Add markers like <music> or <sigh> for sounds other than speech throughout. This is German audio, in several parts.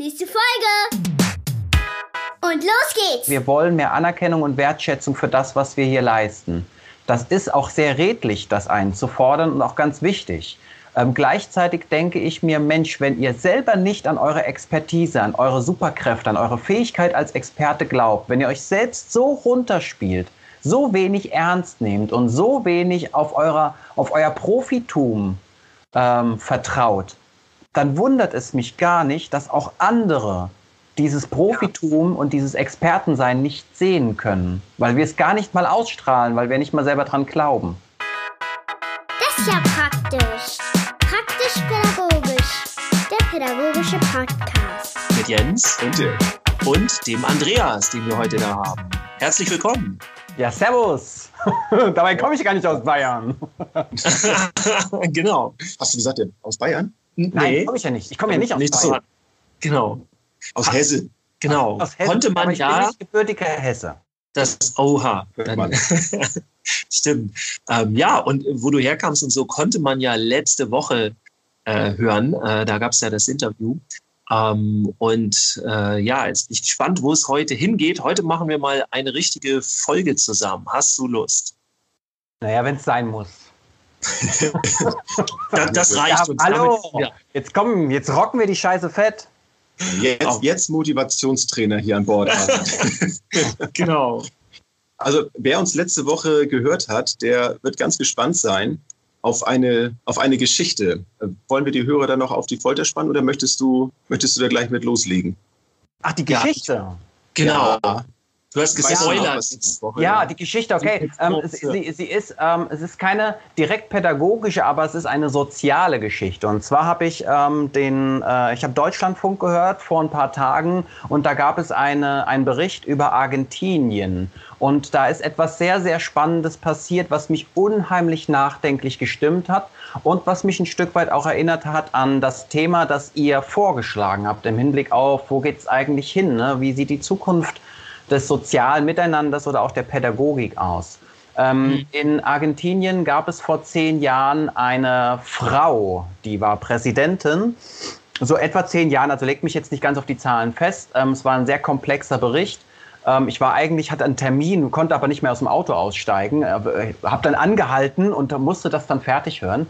Nächste Folge. Und los geht's. Wir wollen mehr Anerkennung und Wertschätzung für das, was wir hier leisten. Das ist auch sehr redlich, das einzufordern und auch ganz wichtig. Ähm, gleichzeitig denke ich mir, Mensch, wenn ihr selber nicht an eure Expertise, an eure Superkräfte, an eure Fähigkeit als Experte glaubt, wenn ihr euch selbst so runterspielt, so wenig ernst nehmt und so wenig auf, eurer, auf euer Profitum ähm, vertraut, dann wundert es mich gar nicht, dass auch andere dieses Profitum und dieses Expertensein nicht sehen können, weil wir es gar nicht mal ausstrahlen, weil wir nicht mal selber dran glauben. Das ist ja praktisch. Praktisch-pädagogisch. Der pädagogische Podcast. Mit Jens und, Dirk. und dem Andreas, den wir heute da haben. Herzlich willkommen. Ja, servus. <laughs> Dabei komme ich gar nicht aus Bayern. <laughs> <laughs> genau. Hast du gesagt, aus Bayern? Nein, komme ich ja nicht. Ich komme ja nicht aus nicht Bayern. So. Genau. Aus Hesse. Genau. Aus Hessen, Konnte man aber ich ja. bin nicht gebürtiger Hesse. Das, oha. Hört man. <laughs> Stimmt. Ähm, ja, und wo du herkamst und so konnte man ja letzte Woche äh, hören. Äh, da gab es ja das Interview. Ähm, und äh, ja, jetzt bin ich gespannt, wo es heute hingeht. Heute machen wir mal eine richtige Folge zusammen. Hast du Lust? Naja, wenn es sein muss. <laughs> Das, das Ja, reicht uns. hallo, Damit, ja. jetzt kommen, jetzt rocken wir die Scheiße fett. Jetzt, jetzt Motivationstrainer hier an Bord. <laughs> Genau. Also wer uns letzte Woche gehört hat, der wird ganz gespannt sein auf eine, auf eine Geschichte. Wollen wir die Hörer dann noch auf die Folter spannen oder möchtest du, möchtest du da gleich mit loslegen? Ach, die Ja. Geschichte. Genau. Ja. Du hast gespoilert. Ja, die Geschichte, okay. Ähm, sie, sie ist, ähm, es ist keine direkt pädagogische, aber es ist eine soziale Geschichte. Und zwar habe ich ähm, den, äh, ich habe Deutschlandfunk gehört vor ein paar Tagen und da gab es eine, einen Bericht über Argentinien. Und da ist etwas sehr, sehr Spannendes passiert, was mich unheimlich nachdenklich gestimmt hat und was mich ein Stück weit auch erinnert hat an das Thema, das ihr vorgeschlagen habt im Hinblick auf, wo geht es eigentlich hin? Ne? Wie sieht die Zukunft des sozialen Miteinanders oder auch der Pädagogik aus. Ähm, In Argentinien gab es vor zehn Jahren eine Frau, die war Präsidentin. So etwa zehn Jahren, also legt mich jetzt nicht ganz auf die Zahlen fest. Ähm, es war ein sehr komplexer Bericht. Ähm, ich war eigentlich, hatte einen Termin, konnte aber nicht mehr aus dem Auto aussteigen, äh, habe dann angehalten und musste das dann fertig hören.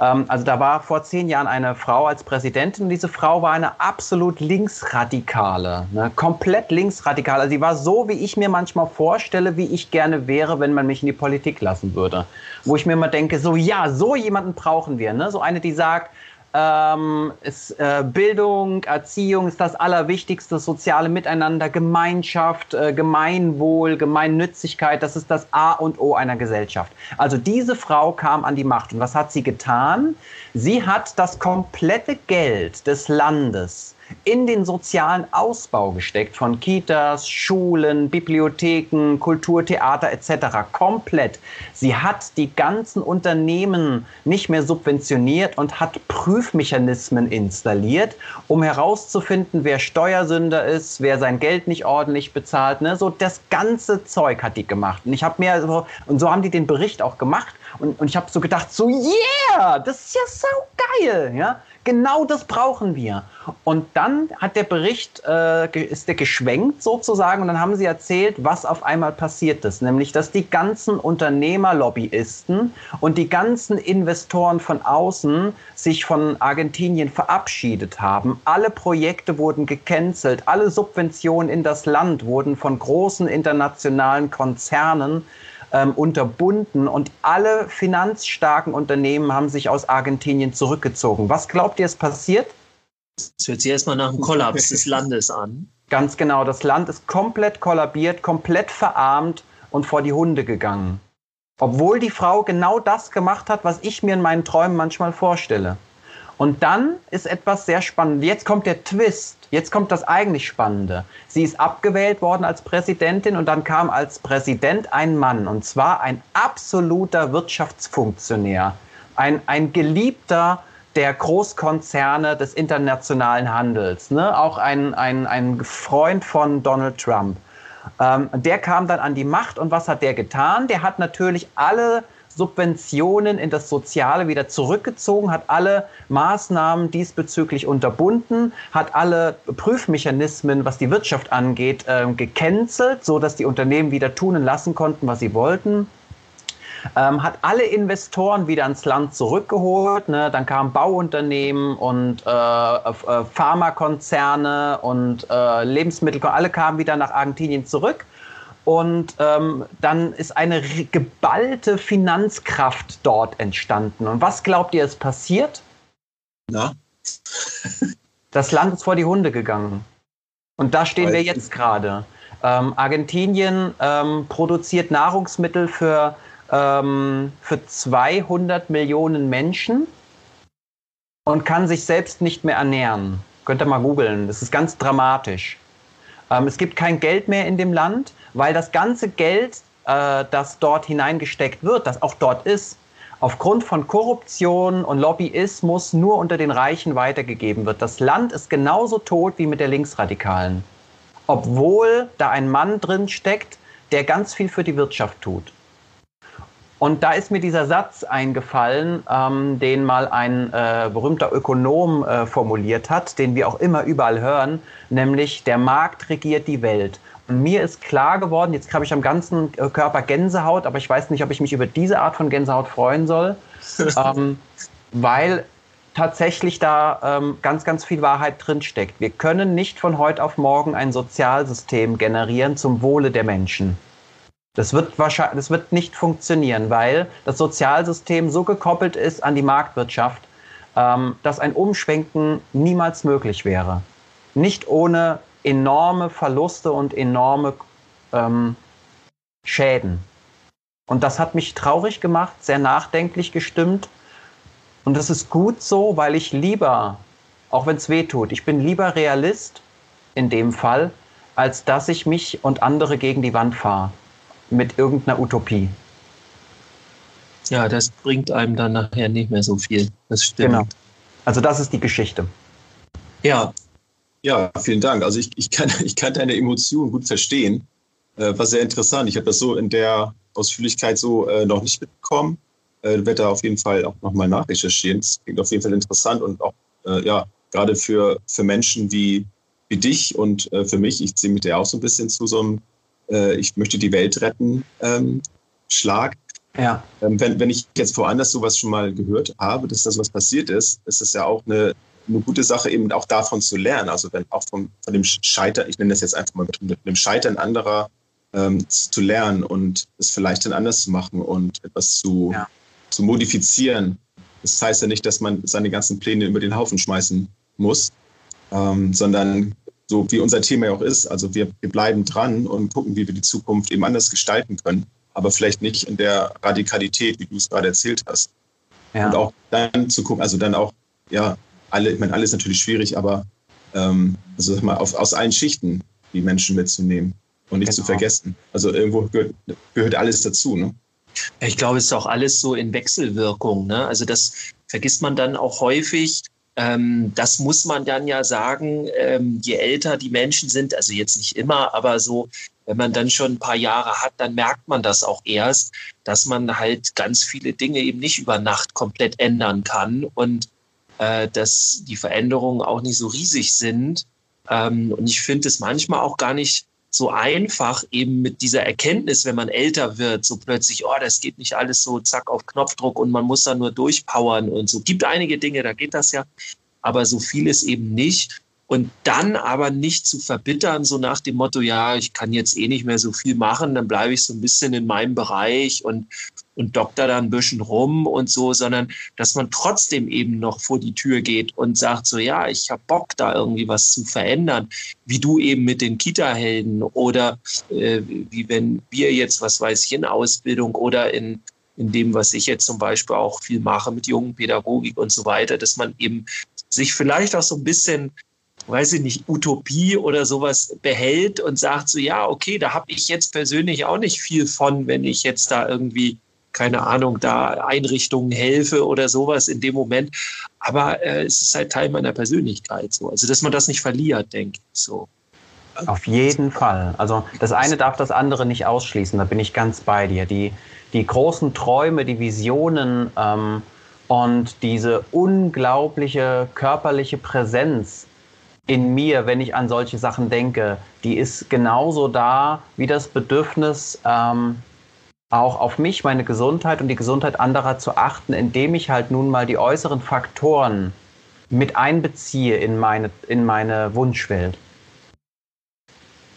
Ähm, also da war vor zehn Jahren eine Frau als Präsidentin und diese Frau war eine absolut linksradikale, ne? komplett linksradikale. Also sie war so, wie ich mir manchmal vorstelle, wie ich gerne wäre, wenn man mich in die Politik lassen würde. Wo ich mir immer denke, so ja, so jemanden brauchen wir. Ne? So eine, die sagt, ähm, ist, äh, Bildung, Erziehung ist das Allerwichtigste, soziale Miteinander, Gemeinschaft, äh, Gemeinwohl, Gemeinnützigkeit, das ist das A und O einer Gesellschaft. Also diese Frau kam an die Macht und was hat sie getan? Sie hat das komplette Geld des Landes in den sozialen Ausbau gesteckt von Kitas, Schulen, Bibliotheken, Kulturtheater etc. komplett. Sie hat die ganzen Unternehmen nicht mehr subventioniert und hat Prüfmechanismen installiert, um herauszufinden, wer Steuersünder ist, wer sein Geld nicht ordentlich bezahlt. Ne? So das ganze Zeug hat die gemacht. Und ich habe mir so, und so haben die den Bericht auch gemacht. Und, und ich habe so gedacht, so yeah, das ist ja so geil, ja. Genau das brauchen wir. Und dann hat der Bericht, äh, ist der geschwenkt sozusagen, und dann haben sie erzählt, was auf einmal passiert ist. Nämlich, dass die ganzen Unternehmerlobbyisten und die ganzen Investoren von außen sich von Argentinien verabschiedet haben. Alle Projekte wurden gecancelt, alle Subventionen in das Land wurden von großen internationalen Konzernen ähm, unterbunden und alle finanzstarken Unternehmen haben sich aus Argentinien zurückgezogen. Was glaubt ihr, ist passiert? Das hört sich erstmal nach einem Kollaps des Landes an. Ganz genau, das Land ist komplett kollabiert, komplett verarmt und vor die Hunde gegangen. Obwohl die Frau genau das gemacht hat, was ich mir in meinen Träumen manchmal vorstelle. Und dann ist etwas sehr spannend. Jetzt kommt der Twist. Jetzt kommt das eigentlich Spannende. Sie ist abgewählt worden als Präsidentin und dann kam als Präsident ein Mann. Und zwar ein absoluter Wirtschaftsfunktionär. Ein, ein Geliebter der Großkonzerne des internationalen Handels. Ne? Auch ein, ein, ein Freund von Donald Trump. Ähm, der kam dann an die Macht und was hat der getan? Der hat natürlich alle Subventionen in das Soziale wieder zurückgezogen, hat alle Maßnahmen diesbezüglich unterbunden, hat alle Prüfmechanismen, was die Wirtschaft angeht, äh, gecancelt, so dass die Unternehmen wieder tun und lassen konnten, was sie wollten ähm, hat alle Investoren wieder ans Land zurückgeholt. Ne? Dann kamen Bauunternehmen und äh, äh, Pharmakonzerne und äh, Lebensmittel, alle kamen wieder nach Argentinien zurück. Und ähm, dann ist eine geballte Finanzkraft dort entstanden. Und was glaubt ihr, ist passiert? Na? <laughs> das Land ist vor die Hunde gegangen. Und da stehen wir jetzt gerade. Ähm, Argentinien ähm, produziert Nahrungsmittel für ähm, für 200 Millionen Menschen und kann sich selbst nicht mehr ernähren. Könnt ihr mal googeln, das ist ganz dramatisch. Ähm, es gibt kein Geld mehr in dem Land, weil das ganze Geld, äh, das dort hineingesteckt wird, das auch dort ist, aufgrund von Korruption und Lobbyismus nur unter den Reichen weitergegeben wird. Das Land ist genauso tot wie mit der Linksradikalen, obwohl da ein Mann drin steckt, der ganz viel für die Wirtschaft tut. Und da ist mir dieser Satz eingefallen, ähm, den mal ein äh, berühmter Ökonom äh, formuliert hat, den wir auch immer überall hören, nämlich der Markt regiert die Welt. Mir ist klar geworden, jetzt habe ich am ganzen äh, Körper Gänsehaut, aber ich weiß nicht, ob ich mich über diese Art von Gänsehaut freuen soll, <laughs> ähm, weil tatsächlich da ähm, ganz, ganz viel Wahrheit drinsteckt. Wir können nicht von heute auf morgen ein Sozialsystem generieren zum Wohle der Menschen. Das wird wahrscheinlich, das wird nicht funktionieren, weil das Sozialsystem so gekoppelt ist an die Marktwirtschaft, ähm, dass ein Umschwenken niemals möglich wäre. Nicht ohne enorme Verluste und enorme ähm, Schäden. Und das hat mich traurig gemacht, sehr nachdenklich gestimmt. Und das ist gut so, weil ich lieber, auch wenn es weh tut, ich bin lieber Realist in dem Fall, als dass ich mich und andere gegen die Wand fahre mit irgendeiner Utopie. Ja, das bringt einem dann nachher nicht mehr so viel. Das stimmt. Genau. Also das ist die Geschichte. Ja. Ja, vielen Dank. Also ich, ich, kann, <laughs> ich kann deine Emotionen gut verstehen. Äh, war sehr interessant. Ich habe das so in der Ausführlichkeit so äh, noch nicht mitbekommen. Äh, werde da auf jeden Fall auch nochmal nachrecherchieren. Das klingt auf jeden Fall interessant und auch, äh, ja, gerade für, für Menschen wie, wie dich und äh, für mich, ich ziehe mich da auch so ein bisschen zu so einem äh, ich möchte die Welt retten ähm, Schlag. Ja. Ähm, wenn, wenn ich jetzt woanders sowas schon mal gehört habe, dass das was passiert ist, ist es ja auch eine, eine gute Sache, eben auch davon zu lernen. Also wenn auch vom, von dem Scheitern, ich nenne das jetzt einfach mal mit dem Scheitern anderer ähm, zu lernen und es vielleicht dann anders zu machen und etwas zu, ja. zu modifizieren. Das heißt ja nicht, dass man seine ganzen Pläne über den Haufen schmeißen muss, ähm, sondern so wie unser Thema ja auch ist. Also wir, wir bleiben dran und gucken, wie wir die Zukunft eben anders gestalten können, aber vielleicht nicht in der Radikalität, wie du es gerade erzählt hast. Ja. Und auch dann zu gucken, also dann auch, ja, alle, ich meine, alles natürlich schwierig, aber ähm, also sag mal, auf, aus allen Schichten die Menschen mitzunehmen und nicht genau. zu vergessen. Also irgendwo gehört, gehört alles dazu, ne? Ich glaube, es ist auch alles so in Wechselwirkung. Ne? Also das vergisst man dann auch häufig, ähm, das muss man dann ja sagen, ähm, je älter die Menschen sind, also jetzt nicht immer, aber so, wenn man dann schon ein paar Jahre hat, dann merkt man das auch erst, dass man halt ganz viele Dinge eben nicht über Nacht komplett ändern kann und äh, dass die Veränderungen auch nicht so riesig sind. Ähm, und ich finde es manchmal auch gar nicht so einfach eben mit dieser Erkenntnis, wenn man älter wird, so plötzlich, oh, das geht nicht alles so zack auf Knopfdruck und man muss da nur durchpowern und so. Gibt einige Dinge, da geht das ja, aber so vieles eben nicht. Und dann aber nicht zu verbittern, so nach dem Motto, ja, ich kann jetzt eh nicht mehr so viel machen, dann bleibe ich so ein bisschen in meinem Bereich und und dokter da ein bisschen rum und so, sondern dass man trotzdem eben noch vor die Tür geht und sagt so, ja, ich habe Bock, da irgendwie was zu verändern, wie du eben mit den Kita-Helden oder äh, wie wenn wir jetzt, was weiß ich, in Ausbildung oder in in dem, was ich jetzt zum Beispiel auch viel mache mit jungen Pädagogik und so weiter, dass man eben sich vielleicht auch so ein bisschen weiß ich nicht, Utopie oder sowas behält und sagt so, ja, okay, da habe ich jetzt persönlich auch nicht viel von, wenn ich jetzt da irgendwie keine Ahnung, da Einrichtungen helfe oder sowas in dem Moment. Aber äh, es ist halt Teil meiner Persönlichkeit so. Also, dass man das nicht verliert, denke ich so. Auf jeden Fall. Also das eine darf das andere nicht ausschließen, da bin ich ganz bei dir. Die, die großen Träume, die Visionen ähm, und diese unglaubliche körperliche Präsenz in mir, wenn ich an solche Sachen denke, die ist genauso da wie das Bedürfnis, ähm, auch auf mich, meine Gesundheit und die Gesundheit anderer zu achten, indem ich halt nun mal die äußeren Faktoren mit einbeziehe in meine, in meine Wunschwelt.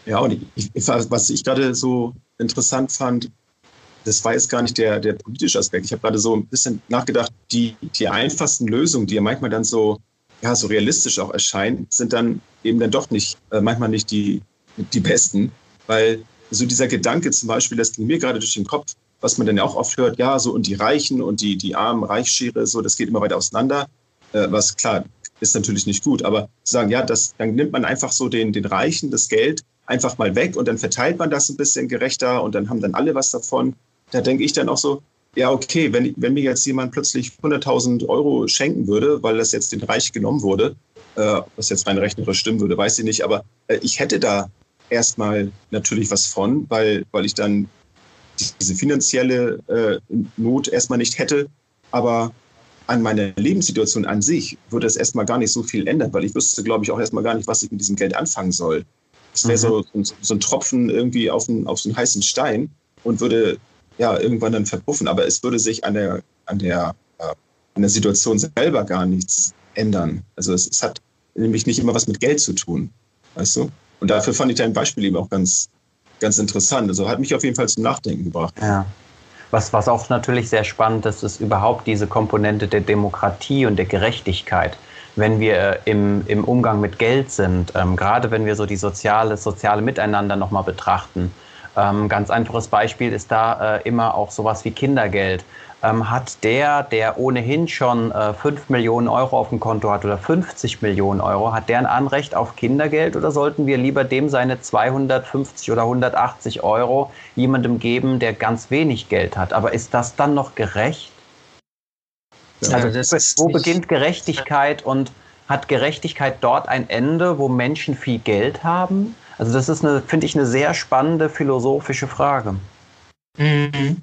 Ja, und ich, was ich gerade so interessant fand, das war jetzt gar nicht der, der politische Aspekt. Ich habe gerade so ein bisschen nachgedacht, die, die einfachsten Lösungen, die ja manchmal dann so, ja, so realistisch auch erscheinen, sind dann eben dann doch nicht, äh, manchmal nicht die, die besten. Weil so dieser Gedanke zum Beispiel, das ging mir gerade durch den Kopf, was man dann ja auch oft hört, ja, so und die Reichen und die, die armen Reichsschere, so, das geht immer weiter auseinander. Äh, was klar, ist natürlich nicht gut, aber zu sagen, ja, das, dann nimmt man einfach so den, den Reichen das Geld einfach mal weg und dann verteilt man das ein bisschen gerechter und dann haben dann alle was davon. Da denke ich dann auch so, ja, okay, wenn, wenn mir jetzt jemand plötzlich 100.000 Euro schenken würde, weil das jetzt den Reich genommen wurde, äh, was jetzt rein rechnerisch stimmen würde, weiß ich nicht, aber äh, ich hätte da erstmal natürlich was von, weil, weil ich dann diese finanzielle äh, Not erstmal nicht hätte. Aber an meiner Lebenssituation an sich würde es erstmal gar nicht so viel ändern, weil ich wüsste, glaube ich, auch erstmal gar nicht, was ich mit diesem Geld anfangen soll. Es wäre mhm. so, so ein Tropfen irgendwie auf, einen, auf so einen heißen Stein und würde ja irgendwann dann verpuffen. Aber es würde sich an der, an der, äh, an der Situation selber gar nichts ändern. Also es, es hat nämlich nicht immer was mit Geld zu tun. Weißt du? Und dafür fand ich dein Beispiel eben auch ganz, ganz interessant. Also hat mich auf jeden Fall zum Nachdenken gebracht. Ja. Was, was auch natürlich sehr spannend ist, ist überhaupt diese Komponente der Demokratie und der Gerechtigkeit. Wenn wir äh, im, im Umgang mit Geld sind, ähm, gerade wenn wir so die soziale, soziale Miteinander nochmal betrachten. Ähm, ganz einfaches Beispiel ist da äh, immer auch sowas wie Kindergeld ähm, hat der, der ohnehin schon äh, 5 Millionen Euro auf dem Konto hat oder 50 Millionen Euro, hat der ein Anrecht auf Kindergeld oder sollten wir lieber dem seine 250 oder 180 Euro jemandem geben, der ganz wenig Geld hat? Aber ist das dann noch gerecht? Ja, also, wo beginnt Gerechtigkeit und hat Gerechtigkeit dort ein Ende, wo Menschen viel Geld haben? Also das ist, eine, finde ich, eine sehr spannende philosophische Frage. Mhm.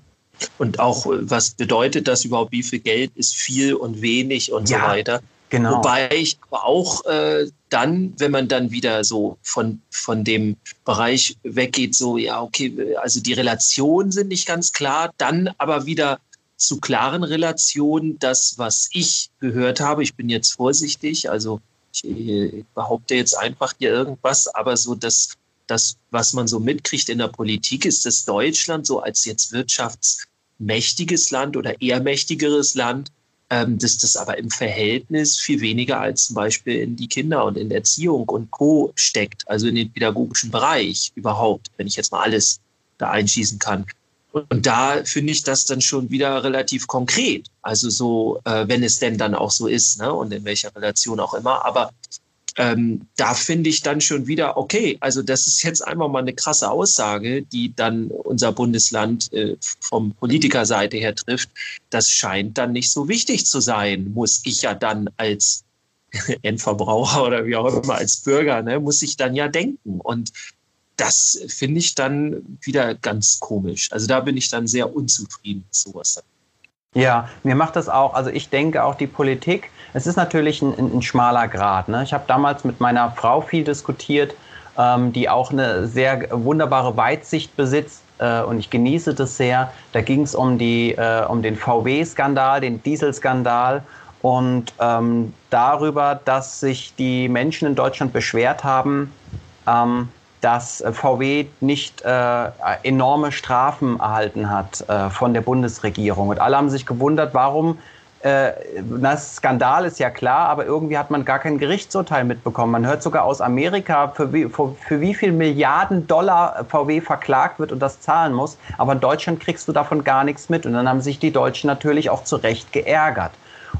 Und auch, was bedeutet das überhaupt, wie viel Geld ist viel und wenig und ja, so weiter. Genau. Wobei ich aber auch äh, dann, wenn man dann wieder so von, von dem Bereich weggeht, so, ja, okay, also die Relationen sind nicht ganz klar, dann aber wieder zu klaren Relationen, das, was ich gehört habe, ich bin jetzt vorsichtig, also ich, ich behaupte jetzt einfach hier irgendwas, aber so das, das, was man so mitkriegt in der Politik, ist, dass Deutschland so als jetzt Wirtschafts- mächtiges Land oder eher mächtigeres Land, ähm, dass das aber im Verhältnis viel weniger als zum Beispiel in die Kinder und in Erziehung und Co. steckt, also in den pädagogischen Bereich überhaupt, wenn ich jetzt mal alles da einschießen kann. Und da finde ich das dann schon wieder relativ konkret. Also so, äh, wenn es denn dann auch so ist, ne? und in welcher Relation auch immer. Aber ähm, da finde ich dann schon wieder, okay, also das ist jetzt einfach mal eine krasse Aussage, die dann unser Bundesland äh, vom Politikerseite her trifft. Das scheint dann nicht so wichtig zu sein, muss ich ja dann als <laughs> Endverbraucher oder wie auch immer, als Bürger, ne, muss ich dann ja denken. Und das finde ich dann wieder ganz komisch. Also da bin ich dann sehr unzufrieden mit sowas. Ja, mir macht das auch, also ich denke auch die Politik, es ist natürlich ein, ein schmaler Grad. Ne? Ich habe damals mit meiner Frau viel diskutiert, ähm, die auch eine sehr wunderbare Weitsicht besitzt äh, und ich genieße das sehr. Da ging es um, äh, um den VW-Skandal, den Dieselskandal und ähm, darüber, dass sich die Menschen in Deutschland beschwert haben, ähm, dass äh, VW nicht äh, enorme Strafen erhalten hat äh, von der Bundesregierung. Und alle haben sich gewundert, warum äh, das Skandal ist ja klar, aber irgendwie hat man gar kein Gerichtsurteil mitbekommen. Man hört sogar aus Amerika, für wie, für, für wie viel Milliarden Dollar VW verklagt wird und das zahlen muss. Aber in Deutschland kriegst du davon gar nichts mit. Und dann haben sich die Deutschen natürlich auch zu Recht geärgert.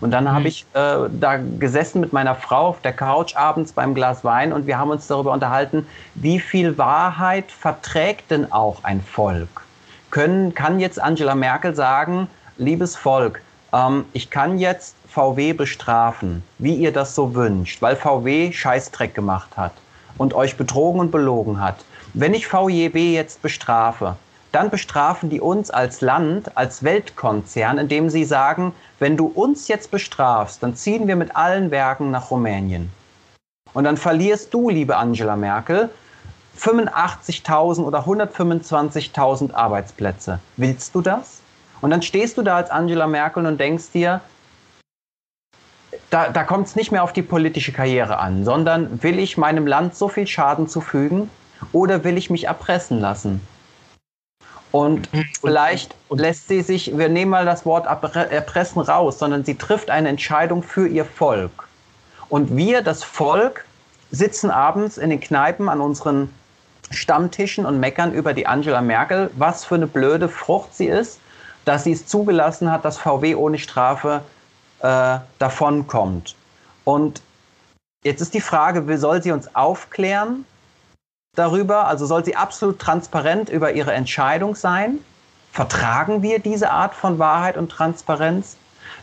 Und dann mhm. habe ich äh, da gesessen mit meiner Frau auf der Couch abends beim Glas Wein und wir haben uns darüber unterhalten, wie viel Wahrheit verträgt denn auch ein Volk? Können, kann jetzt Angela Merkel sagen, liebes Volk, ähm, ich kann jetzt VW bestrafen, wie ihr das so wünscht, weil VW Scheißdreck gemacht hat. und euch betrogen und belogen hat, wenn ich VJB jetzt bestrafe, dann bestrafen die uns als Land, als Weltkonzern, indem sie sagen, wenn du uns jetzt bestrafst, dann ziehen wir mit allen Werken nach Rumänien. Und dann verlierst du, liebe Angela Merkel, 85.000 oder 125.000 Arbeitsplätze. Willst du das? Und dann stehst du da als Angela Merkel und denkst dir, da, da kommt es nicht mehr auf die politische Karriere an, sondern will ich meinem Land so viel Schaden zufügen oder will ich mich erpressen lassen? Und vielleicht lässt sie sich, wir nehmen mal das Wort erpressen raus, sondern sie trifft eine Entscheidung für ihr Volk. Und wir, das Volk, sitzen abends in den Kneipen an unseren Stammtischen und meckern über die Angela Merkel, was für eine blöde Frucht sie ist, dass sie es zugelassen hat, dass VW ohne Strafe äh, davonkommt. Und jetzt ist die Frage, wie soll sie uns aufklären darüber? Also soll sie absolut transparent über ihre Entscheidung sein? Vertragen wir diese Art von Wahrheit und Transparenz?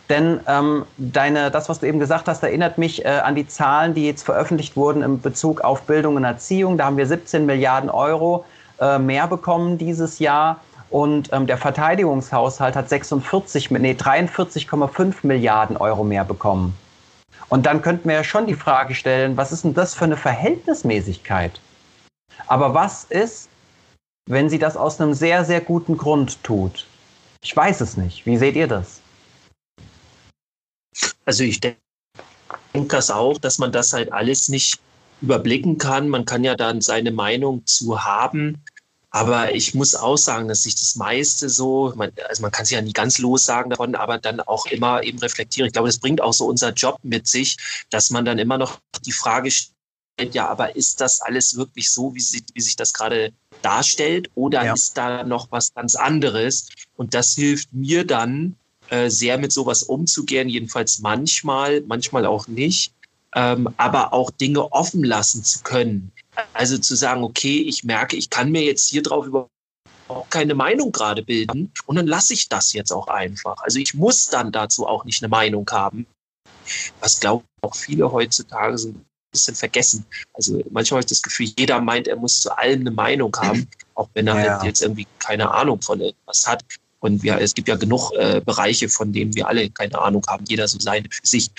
Denn ähm, deine, das, was du eben gesagt hast, erinnert mich äh, an die Zahlen, die jetzt veröffentlicht wurden im Bezug auf Bildung und Erziehung. Da haben wir 17 Milliarden Euro äh, mehr bekommen dieses Jahr. Und ähm, der Verteidigungshaushalt hat 46, nee, 43,5 Milliarden Euro mehr bekommen. Und dann könnten wir ja schon die Frage stellen, was ist denn das für eine Verhältnismäßigkeit? Aber was ist, wenn sie das aus einem sehr, sehr guten Grund tut? Ich weiß es nicht. Wie seht ihr das? Also ich denke das auch, dass man das halt alles nicht überblicken kann. Man kann ja dann seine Meinung zu haben. Aber ich muss auch sagen, dass ich das meiste so, man, also man kann sich ja nie ganz lossagen davon, aber dann auch immer eben reflektieren. Ich glaube, das bringt auch so unser Job mit sich, dass man dann immer noch die Frage stellt, ja, aber ist das alles wirklich so, wie, sie, wie sich das gerade darstellt? Oder ja. ist da noch was ganz anderes? Und das hilft mir dann, äh, sehr mit sowas umzugehen, jedenfalls manchmal, manchmal auch nicht, ähm, aber auch Dinge offen lassen zu können. Also zu sagen, okay, ich merke, ich kann mir jetzt hier drauf überhaupt keine Meinung gerade bilden und dann lasse ich das jetzt auch einfach. Also ich muss dann dazu auch nicht eine Meinung haben, was glaube ich auch viele heutzutage so ein bisschen vergessen. Also manchmal habe ich das Gefühl, jeder meint, er muss zu allem eine Meinung haben, <clears throat> auch wenn er ja. halt jetzt irgendwie keine Ahnung von etwas hat. Und ja, es gibt ja genug äh, Bereiche, von denen wir alle keine Ahnung haben, jeder so seine für sich.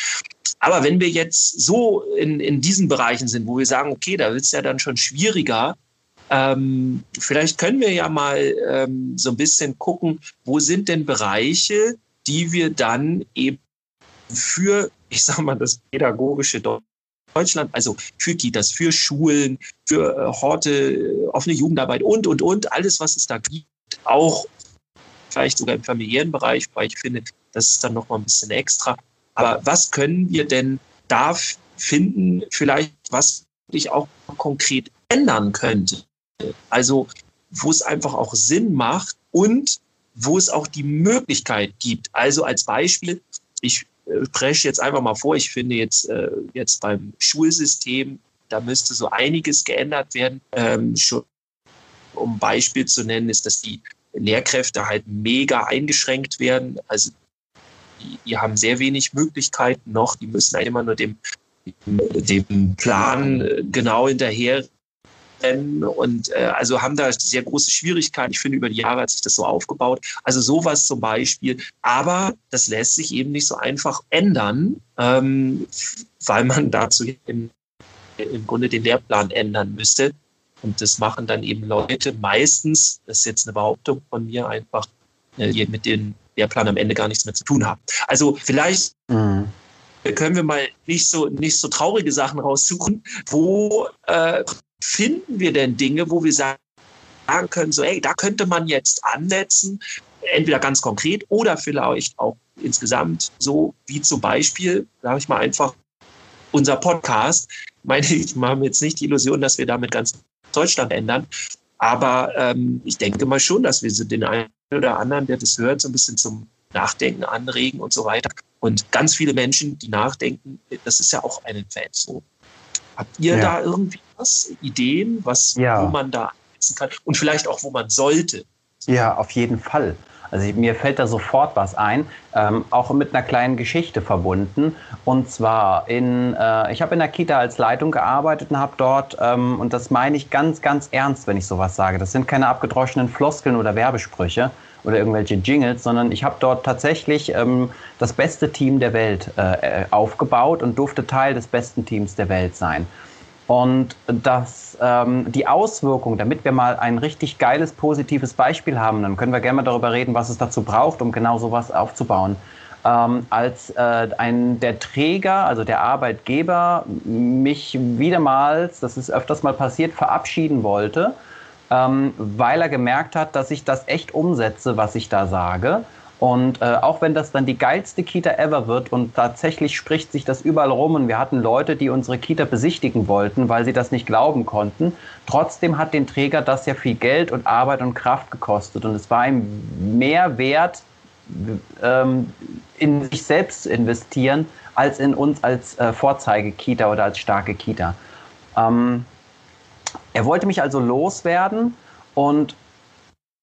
Aber wenn wir jetzt so in, in diesen Bereichen sind, wo wir sagen, okay, da wird es ja dann schon schwieriger, ähm, vielleicht können wir ja mal ähm, so ein bisschen gucken, wo sind denn Bereiche, die wir dann eben für, ich sag mal, das pädagogische Deutschland, also für Kitas, für Schulen, für äh, Horte, offene Jugendarbeit und, und, und, alles, was es da gibt, auch vielleicht sogar im familiären Bereich, weil ich finde, das ist dann noch mal ein bisschen extra. Aber was können wir denn da finden, vielleicht was sich auch konkret ändern könnte? Also wo es einfach auch Sinn macht und wo es auch die Möglichkeit gibt. Also als Beispiel, ich spreche jetzt einfach mal vor, ich finde jetzt, äh, jetzt beim Schulsystem, da müsste so einiges geändert werden. Ähm, schon, um ein Beispiel zu nennen, ist, dass die Lehrkräfte halt mega eingeschränkt werden. Also die, die haben sehr wenig Möglichkeiten noch. Die müssen halt immer nur dem, dem Plan äh, genau hinterher rennen und äh, also haben da sehr große Schwierigkeiten. Ich finde, über die Jahre hat sich das so aufgebaut. Also sowas zum Beispiel. Aber das lässt sich eben nicht so einfach ändern, ähm, weil man dazu im, im Grunde den Lehrplan ändern müsste. Und das machen dann eben Leute meistens, das ist jetzt eine Behauptung von mir einfach, äh, die mit dem Lehrplan am Ende gar nichts mehr zu tun haben. Also vielleicht mhm. können wir mal nicht so, nicht so traurige Sachen raussuchen. Wo äh, finden wir denn Dinge, wo wir sagen können, so, ey, da könnte man jetzt ansetzen, entweder ganz konkret oder vielleicht auch insgesamt so wie zum Beispiel, sage ich mal einfach, unser Podcast. Meine, ich mache jetzt nicht die Illusion, dass wir damit ganz Deutschland ändern. Aber ähm, ich denke mal schon, dass wir den einen oder anderen, der das hört, so ein bisschen zum Nachdenken anregen und so weiter. Und ganz viele Menschen, die nachdenken, das ist ja auch ein Fan so. Habt ihr ja. da irgendwie was, Ideen, was, ja. wo man da ansetzen kann und vielleicht auch, wo man sollte? Ja, auf jeden Fall. Also mir fällt da sofort was ein, ähm, auch mit einer kleinen Geschichte verbunden. Und zwar in, äh, ich habe in der Kita als Leitung gearbeitet und habe dort, ähm, und das meine ich ganz, ganz ernst, wenn ich sowas sage. Das sind keine abgedroschenen Floskeln oder Werbesprüche oder irgendwelche Jingles, sondern ich habe dort tatsächlich ähm, das beste Team der Welt äh, äh aufgebaut und durfte Teil des besten Teams der Welt sein. Und das, ähm, die Auswirkung, damit wir mal ein richtig geiles, positives Beispiel haben, dann können wir gerne mal darüber reden, was es dazu braucht, um genau sowas aufzubauen. Ähm, als äh, ein, der Träger, also der Arbeitgeber, mich wiedermals, das ist öfters mal passiert, verabschieden wollte, ähm, weil er gemerkt hat, dass ich das echt umsetze, was ich da sage und äh, auch wenn das dann die geilste Kita ever wird und tatsächlich spricht sich das überall rum und wir hatten Leute, die unsere Kita besichtigen wollten, weil sie das nicht glauben konnten, trotzdem hat den Träger das ja viel Geld und Arbeit und Kraft gekostet und es war ihm mehr wert, ähm, in sich selbst zu investieren, als in uns als äh, Vorzeige-Kita oder als starke Kita. Ähm, er wollte mich also loswerden und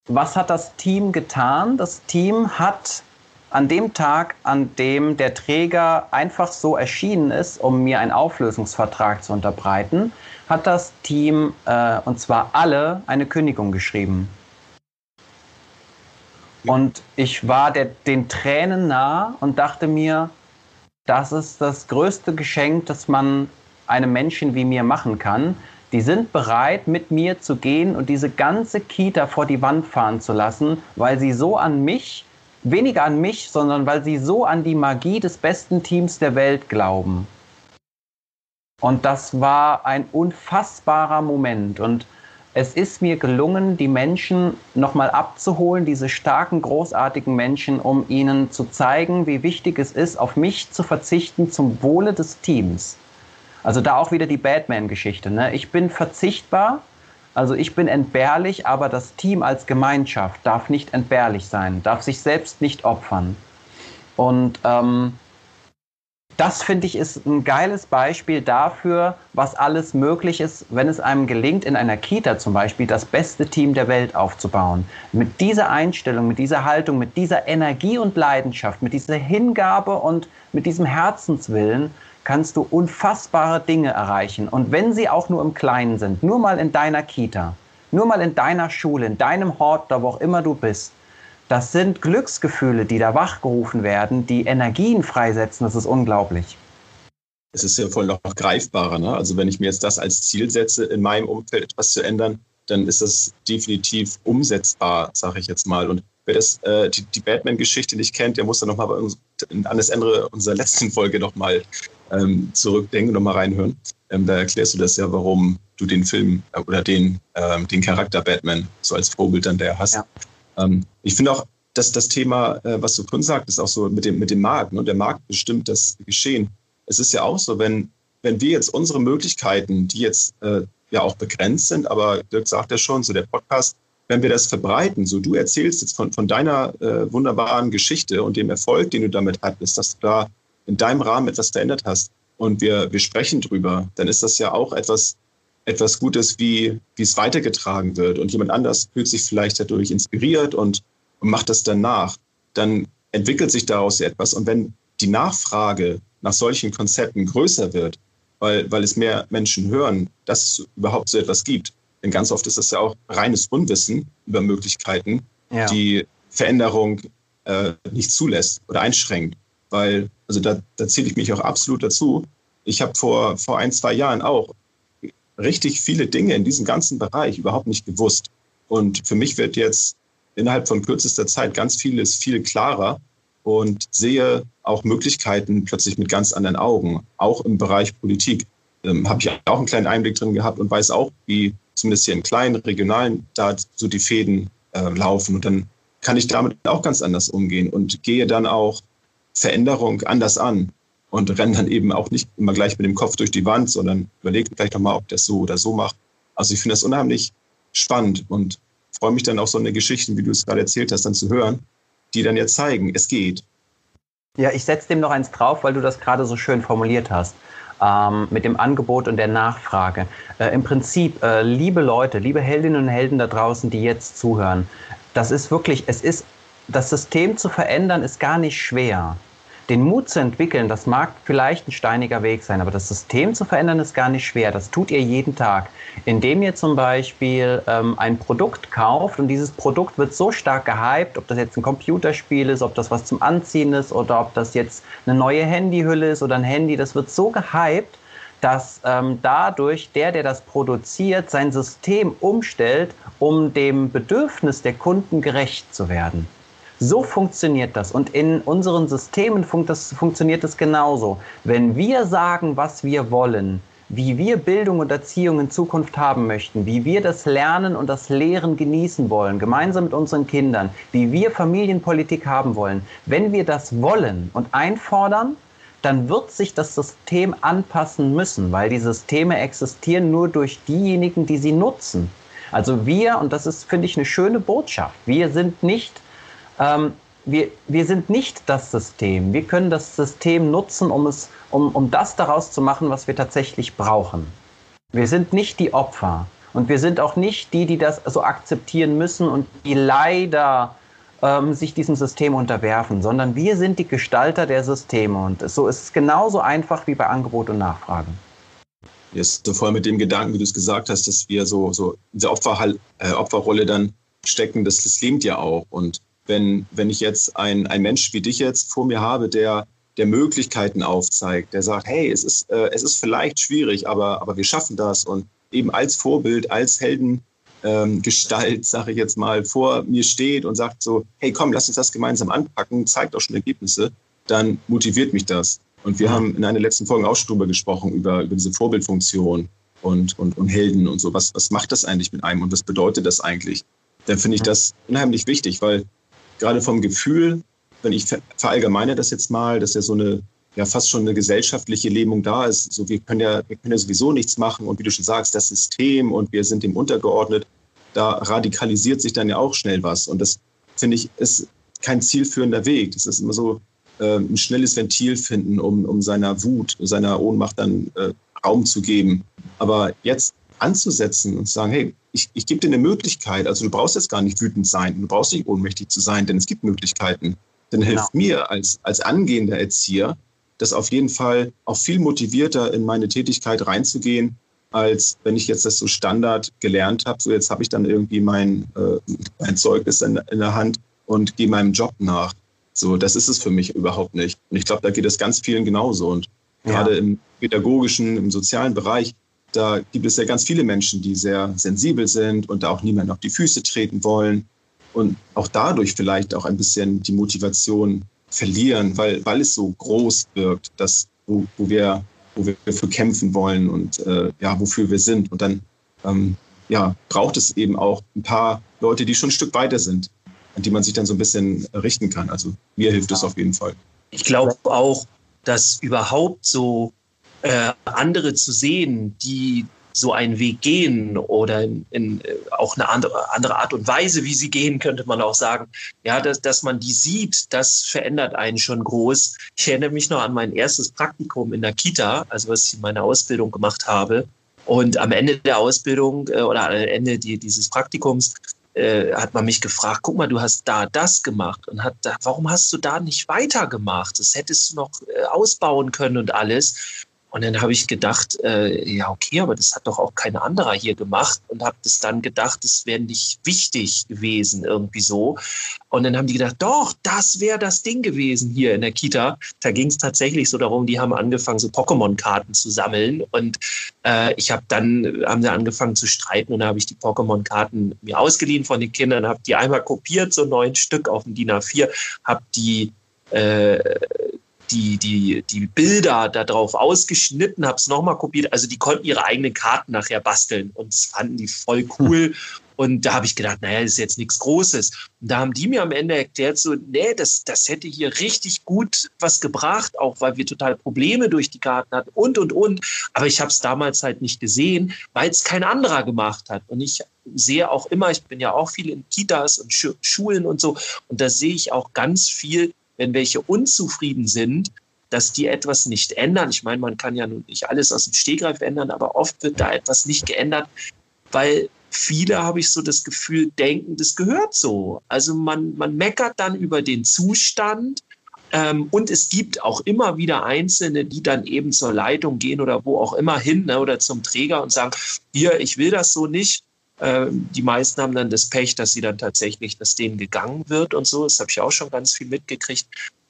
was hat das Team getan? Das Team hat an dem Tag, an dem der Träger einfach so erschienen ist, um mir einen Auflösungsvertrag zu unterbreiten, hat das Team, äh, und zwar alle, eine Kündigung geschrieben. Und ich war der, den Tränen nah und dachte mir, das ist das größte Geschenk, das man einem Menschen wie mir machen kann, die sind bereit, mit mir zu gehen und diese ganze Kita vor die Wand fahren zu lassen, weil sie so an mich, weniger an mich, sondern weil sie so an die Magie des besten Teams der Welt glauben. Und das war ein unfassbarer Moment. Und es ist mir gelungen, die Menschen nochmal abzuholen, diese starken, großartigen Menschen, um ihnen zu zeigen, wie wichtig es ist, auf mich zu verzichten zum Wohle des Teams. Also da auch wieder die Batman-Geschichte. Ne? Ich bin verzichtbar, also ich bin entbehrlich, aber das Team als Gemeinschaft darf nicht entbehrlich sein, darf sich selbst nicht opfern. Und ähm, das finde ich ist ein geiles Beispiel dafür, was alles möglich ist, wenn es einem gelingt, in einer Kita zum Beispiel das beste Team der Welt aufzubauen. Mit dieser Einstellung, mit dieser Haltung, mit dieser Energie und Leidenschaft, mit dieser Hingabe und mit diesem Herzenswillen kannst du unfassbare Dinge erreichen. Und wenn sie auch nur im Kleinen sind, nur mal in deiner Kita, nur mal in deiner Schule, in deinem Hort, da wo auch immer du bist, das sind Glücksgefühle, die da wachgerufen werden, die Energien freisetzen. Das ist unglaublich. Es ist ja voll noch greifbarer. Ne? Also wenn ich mir jetzt das als Ziel setze, in meinem Umfeld etwas zu ändern, dann ist das definitiv umsetzbar, sage ich jetzt mal. Und wer das, äh, die, die Batman-Geschichte nicht kennt, der muss dann nochmal an das Ende unserer letzten Folge nochmal ähm, zurückdenken und nochmal reinhören. Ähm, da erklärst du das ja, warum du den Film äh, oder den, ähm, den Charakter Batman so als Vorbild dann der hast. Ja. Ähm, ich finde auch, dass das Thema, äh, was du vorhin sagtest, auch so mit dem, mit dem Markt, ne? der Markt bestimmt das Geschehen. Es ist ja auch so, wenn, wenn wir jetzt unsere Möglichkeiten, die jetzt äh, ja auch begrenzt sind, aber Dirk sagt ja schon, so der Podcast, wenn wir das verbreiten, so du erzählst jetzt von, von deiner äh, wunderbaren Geschichte und dem Erfolg, den du damit hattest, dass du da in deinem Rahmen etwas verändert hast und wir, wir sprechen drüber, dann ist das ja auch etwas, etwas Gutes, wie, wie es weitergetragen wird. Und jemand anders fühlt sich vielleicht dadurch inspiriert und, und macht das dann nach. Dann entwickelt sich daraus etwas. Und wenn die Nachfrage nach solchen Konzepten größer wird, weil, weil es mehr Menschen hören, dass es überhaupt so etwas gibt, denn ganz oft ist das ja auch reines Unwissen über Möglichkeiten, ja. die Veränderung äh, nicht zulässt oder einschränkt. Weil, also da, da zähle ich mich auch absolut dazu. Ich habe vor, vor ein, zwei Jahren auch richtig viele Dinge in diesem ganzen Bereich überhaupt nicht gewusst. Und für mich wird jetzt innerhalb von kürzester Zeit ganz vieles viel klarer und sehe auch Möglichkeiten plötzlich mit ganz anderen Augen, auch im Bereich Politik. Ähm, Habe ich auch einen kleinen Einblick drin gehabt und weiß auch, wie zumindest hier im kleinen, regionalen, da so die Fäden äh, laufen. Und dann kann ich damit auch ganz anders umgehen und gehe dann auch Veränderung anders an und renne dann eben auch nicht immer gleich mit dem Kopf durch die Wand, sondern überlege vielleicht nochmal, ob das so oder so macht. Also ich finde das unheimlich spannend und freue mich dann auch so eine Geschichte, wie du es gerade erzählt hast, dann zu hören, die dann ja zeigen, es geht. Ja, ich setze dem noch eins drauf, weil du das gerade so schön formuliert hast ähm, mit dem Angebot und der Nachfrage. Äh, Im Prinzip, äh, liebe Leute, liebe Heldinnen und Helden da draußen, die jetzt zuhören, das ist wirklich, es ist das System zu verändern ist gar nicht schwer. Den Mut zu entwickeln, das mag vielleicht ein steiniger Weg sein, aber das System zu verändern ist gar nicht schwer. Das tut ihr jeden Tag, indem ihr zum Beispiel ähm, ein Produkt kauft und dieses Produkt wird so stark gehypt, ob das jetzt ein Computerspiel ist, ob das was zum Anziehen ist oder ob das jetzt eine neue Handyhülle ist oder ein Handy, das wird so gehypt, dass ähm, dadurch der, der das produziert, sein System umstellt, um dem Bedürfnis der Kunden gerecht zu werden. So funktioniert das. Und in unseren Systemen fun das, funktioniert es genauso. Wenn wir sagen, was wir wollen, wie wir Bildung und Erziehung in Zukunft haben möchten, wie wir das Lernen und das Lehren genießen wollen, gemeinsam mit unseren Kindern, wie wir Familienpolitik haben wollen, wenn wir das wollen und einfordern, dann wird sich das System anpassen müssen, weil die Systeme existieren nur durch diejenigen, die sie nutzen. Also wir, und das ist, finde ich, eine schöne Botschaft, wir sind nicht, ähm, wir, wir sind nicht das System. Wir können das System nutzen, um, es, um, um das daraus zu machen, was wir tatsächlich brauchen. Wir sind nicht die Opfer. Und wir sind auch nicht die, die das so akzeptieren müssen und die leider ähm, sich diesem System unterwerfen, sondern wir sind die Gestalter der Systeme. Und so ist es genauso einfach wie bei Angebot und Nachfrage. Jetzt so voll mit dem Gedanken, wie du es gesagt hast, dass wir so, so in dieser Opfer, äh, Opferrolle dann stecken, das, das lebt ja auch. Und wenn, wenn ich jetzt ein, ein Mensch wie dich jetzt vor mir habe, der, der Möglichkeiten aufzeigt, der sagt, hey, es ist, äh, es ist vielleicht schwierig, aber, aber wir schaffen das und eben als Vorbild, als Helden ähm, <laughs> sage ich jetzt mal, vor mir steht und sagt so, hey komm, lass uns das gemeinsam anpacken, zeigt auch schon Ergebnisse, dann motiviert mich das. Und wir haben in einer letzten Folge auch schon drüber gesprochen, über, über diese Vorbildfunktion und, und, und Helden und so. Was, was macht das eigentlich mit einem und was bedeutet das eigentlich? Dann finde ich das unheimlich wichtig, weil gerade vom Gefühl, wenn ich verallgemeine das jetzt mal, dass ja so eine ja fast schon eine gesellschaftliche Lähmung da ist. So, wir können ja, wir können ja sowieso nichts machen und wie du schon sagst, das System und wir sind dem untergeordnet. Da radikalisiert sich dann ja auch schnell was. Und das finde ich ist kein zielführender Weg. Das ist immer so äh, ein schnelles Ventil finden, um, um seiner Wut, seiner Ohnmacht dann äh, Raum zu geben. Aber jetzt anzusetzen und zu sagen, hey, ich, ich gebe dir eine Möglichkeit. Also du brauchst jetzt gar nicht wütend sein, du brauchst nicht ohnmächtig zu sein, denn es gibt Möglichkeiten. Dann hilft genau. mir als, als angehender Erzieher, das auf jeden Fall auch viel motivierter in meine Tätigkeit reinzugehen, als wenn ich jetzt das so Standard gelernt habe. So jetzt habe ich dann irgendwie mein, äh, mein Zeugnis in, in der Hand und gehe meinem Job nach. So, das ist es für mich überhaupt nicht. Und ich glaube, da geht es ganz vielen genauso. Und ja. gerade im pädagogischen, im sozialen Bereich, da gibt es ja ganz viele Menschen, die sehr sensibel sind und da auch niemand auf die Füße treten wollen und auch dadurch vielleicht auch ein bisschen die Motivation verlieren, weil, weil es so groß wirkt, dass, wo, wo, wir, wo wir für kämpfen wollen und äh, ja, wofür wir sind. Und dann ähm, ja, braucht es eben auch ein paar Leute, die schon ein Stück weiter sind, an die man sich dann so ein bisschen richten kann. Also mir hilft es auf jeden Fall. Ich glaube auch, dass überhaupt so äh, andere zu sehen, die so einen Weg gehen oder in, in äh, auch eine andere, andere Art und Weise, wie sie gehen, könnte man auch sagen. Ja, dass, dass man die sieht, das verändert einen schon groß. Ich erinnere mich noch an mein erstes Praktikum in der Kita, also was ich in meiner Ausbildung gemacht habe. Und am Ende der Ausbildung äh, oder am Ende die, dieses Praktikums äh, hat man mich gefragt, guck mal, du hast da das gemacht und hat da, warum hast du da nicht weitergemacht? Das hättest du noch äh, ausbauen können und alles. Und dann habe ich gedacht, äh, ja, okay, aber das hat doch auch kein anderer hier gemacht und habe das dann gedacht, das wäre nicht wichtig gewesen, irgendwie so. Und dann haben die gedacht, doch, das wäre das Ding gewesen hier in der Kita. Da ging es tatsächlich so darum, die haben angefangen, so Pokémon-Karten zu sammeln. Und äh, ich habe dann, haben sie angefangen zu streiten und da habe ich die Pokémon-Karten mir ausgeliehen von den Kindern, habe die einmal kopiert, so neun Stück auf dem DIN A4, habe die äh, die, die, die Bilder da drauf ausgeschnitten, habe es nochmal kopiert. Also die konnten ihre eigenen Karten nachher basteln und das fanden die voll cool. Und da habe ich gedacht, naja, das ist jetzt nichts Großes. Und da haben die mir am Ende erklärt, so, nee, das, das hätte hier richtig gut was gebracht, auch weil wir total Probleme durch die Karten hatten und, und, und. Aber ich habe es damals halt nicht gesehen, weil es kein anderer gemacht hat. Und ich sehe auch immer, ich bin ja auch viel in Kitas und Schulen und so, und da sehe ich auch ganz viel, wenn welche unzufrieden sind, dass die etwas nicht ändern. Ich meine, man kann ja nun nicht alles aus dem Stegreif ändern, aber oft wird da etwas nicht geändert, weil viele, habe ich so das Gefühl, denken, das gehört so. Also man, man meckert dann über den Zustand. Ähm, und es gibt auch immer wieder Einzelne, die dann eben zur Leitung gehen oder wo auch immer hin ne, oder zum Träger und sagen, hier, ich will das so nicht. Ähm, die meisten haben dann das Pech, dass sie dann tatsächlich, dass denen gegangen wird und so. Das habe ich auch schon ganz viel mitgekriegt.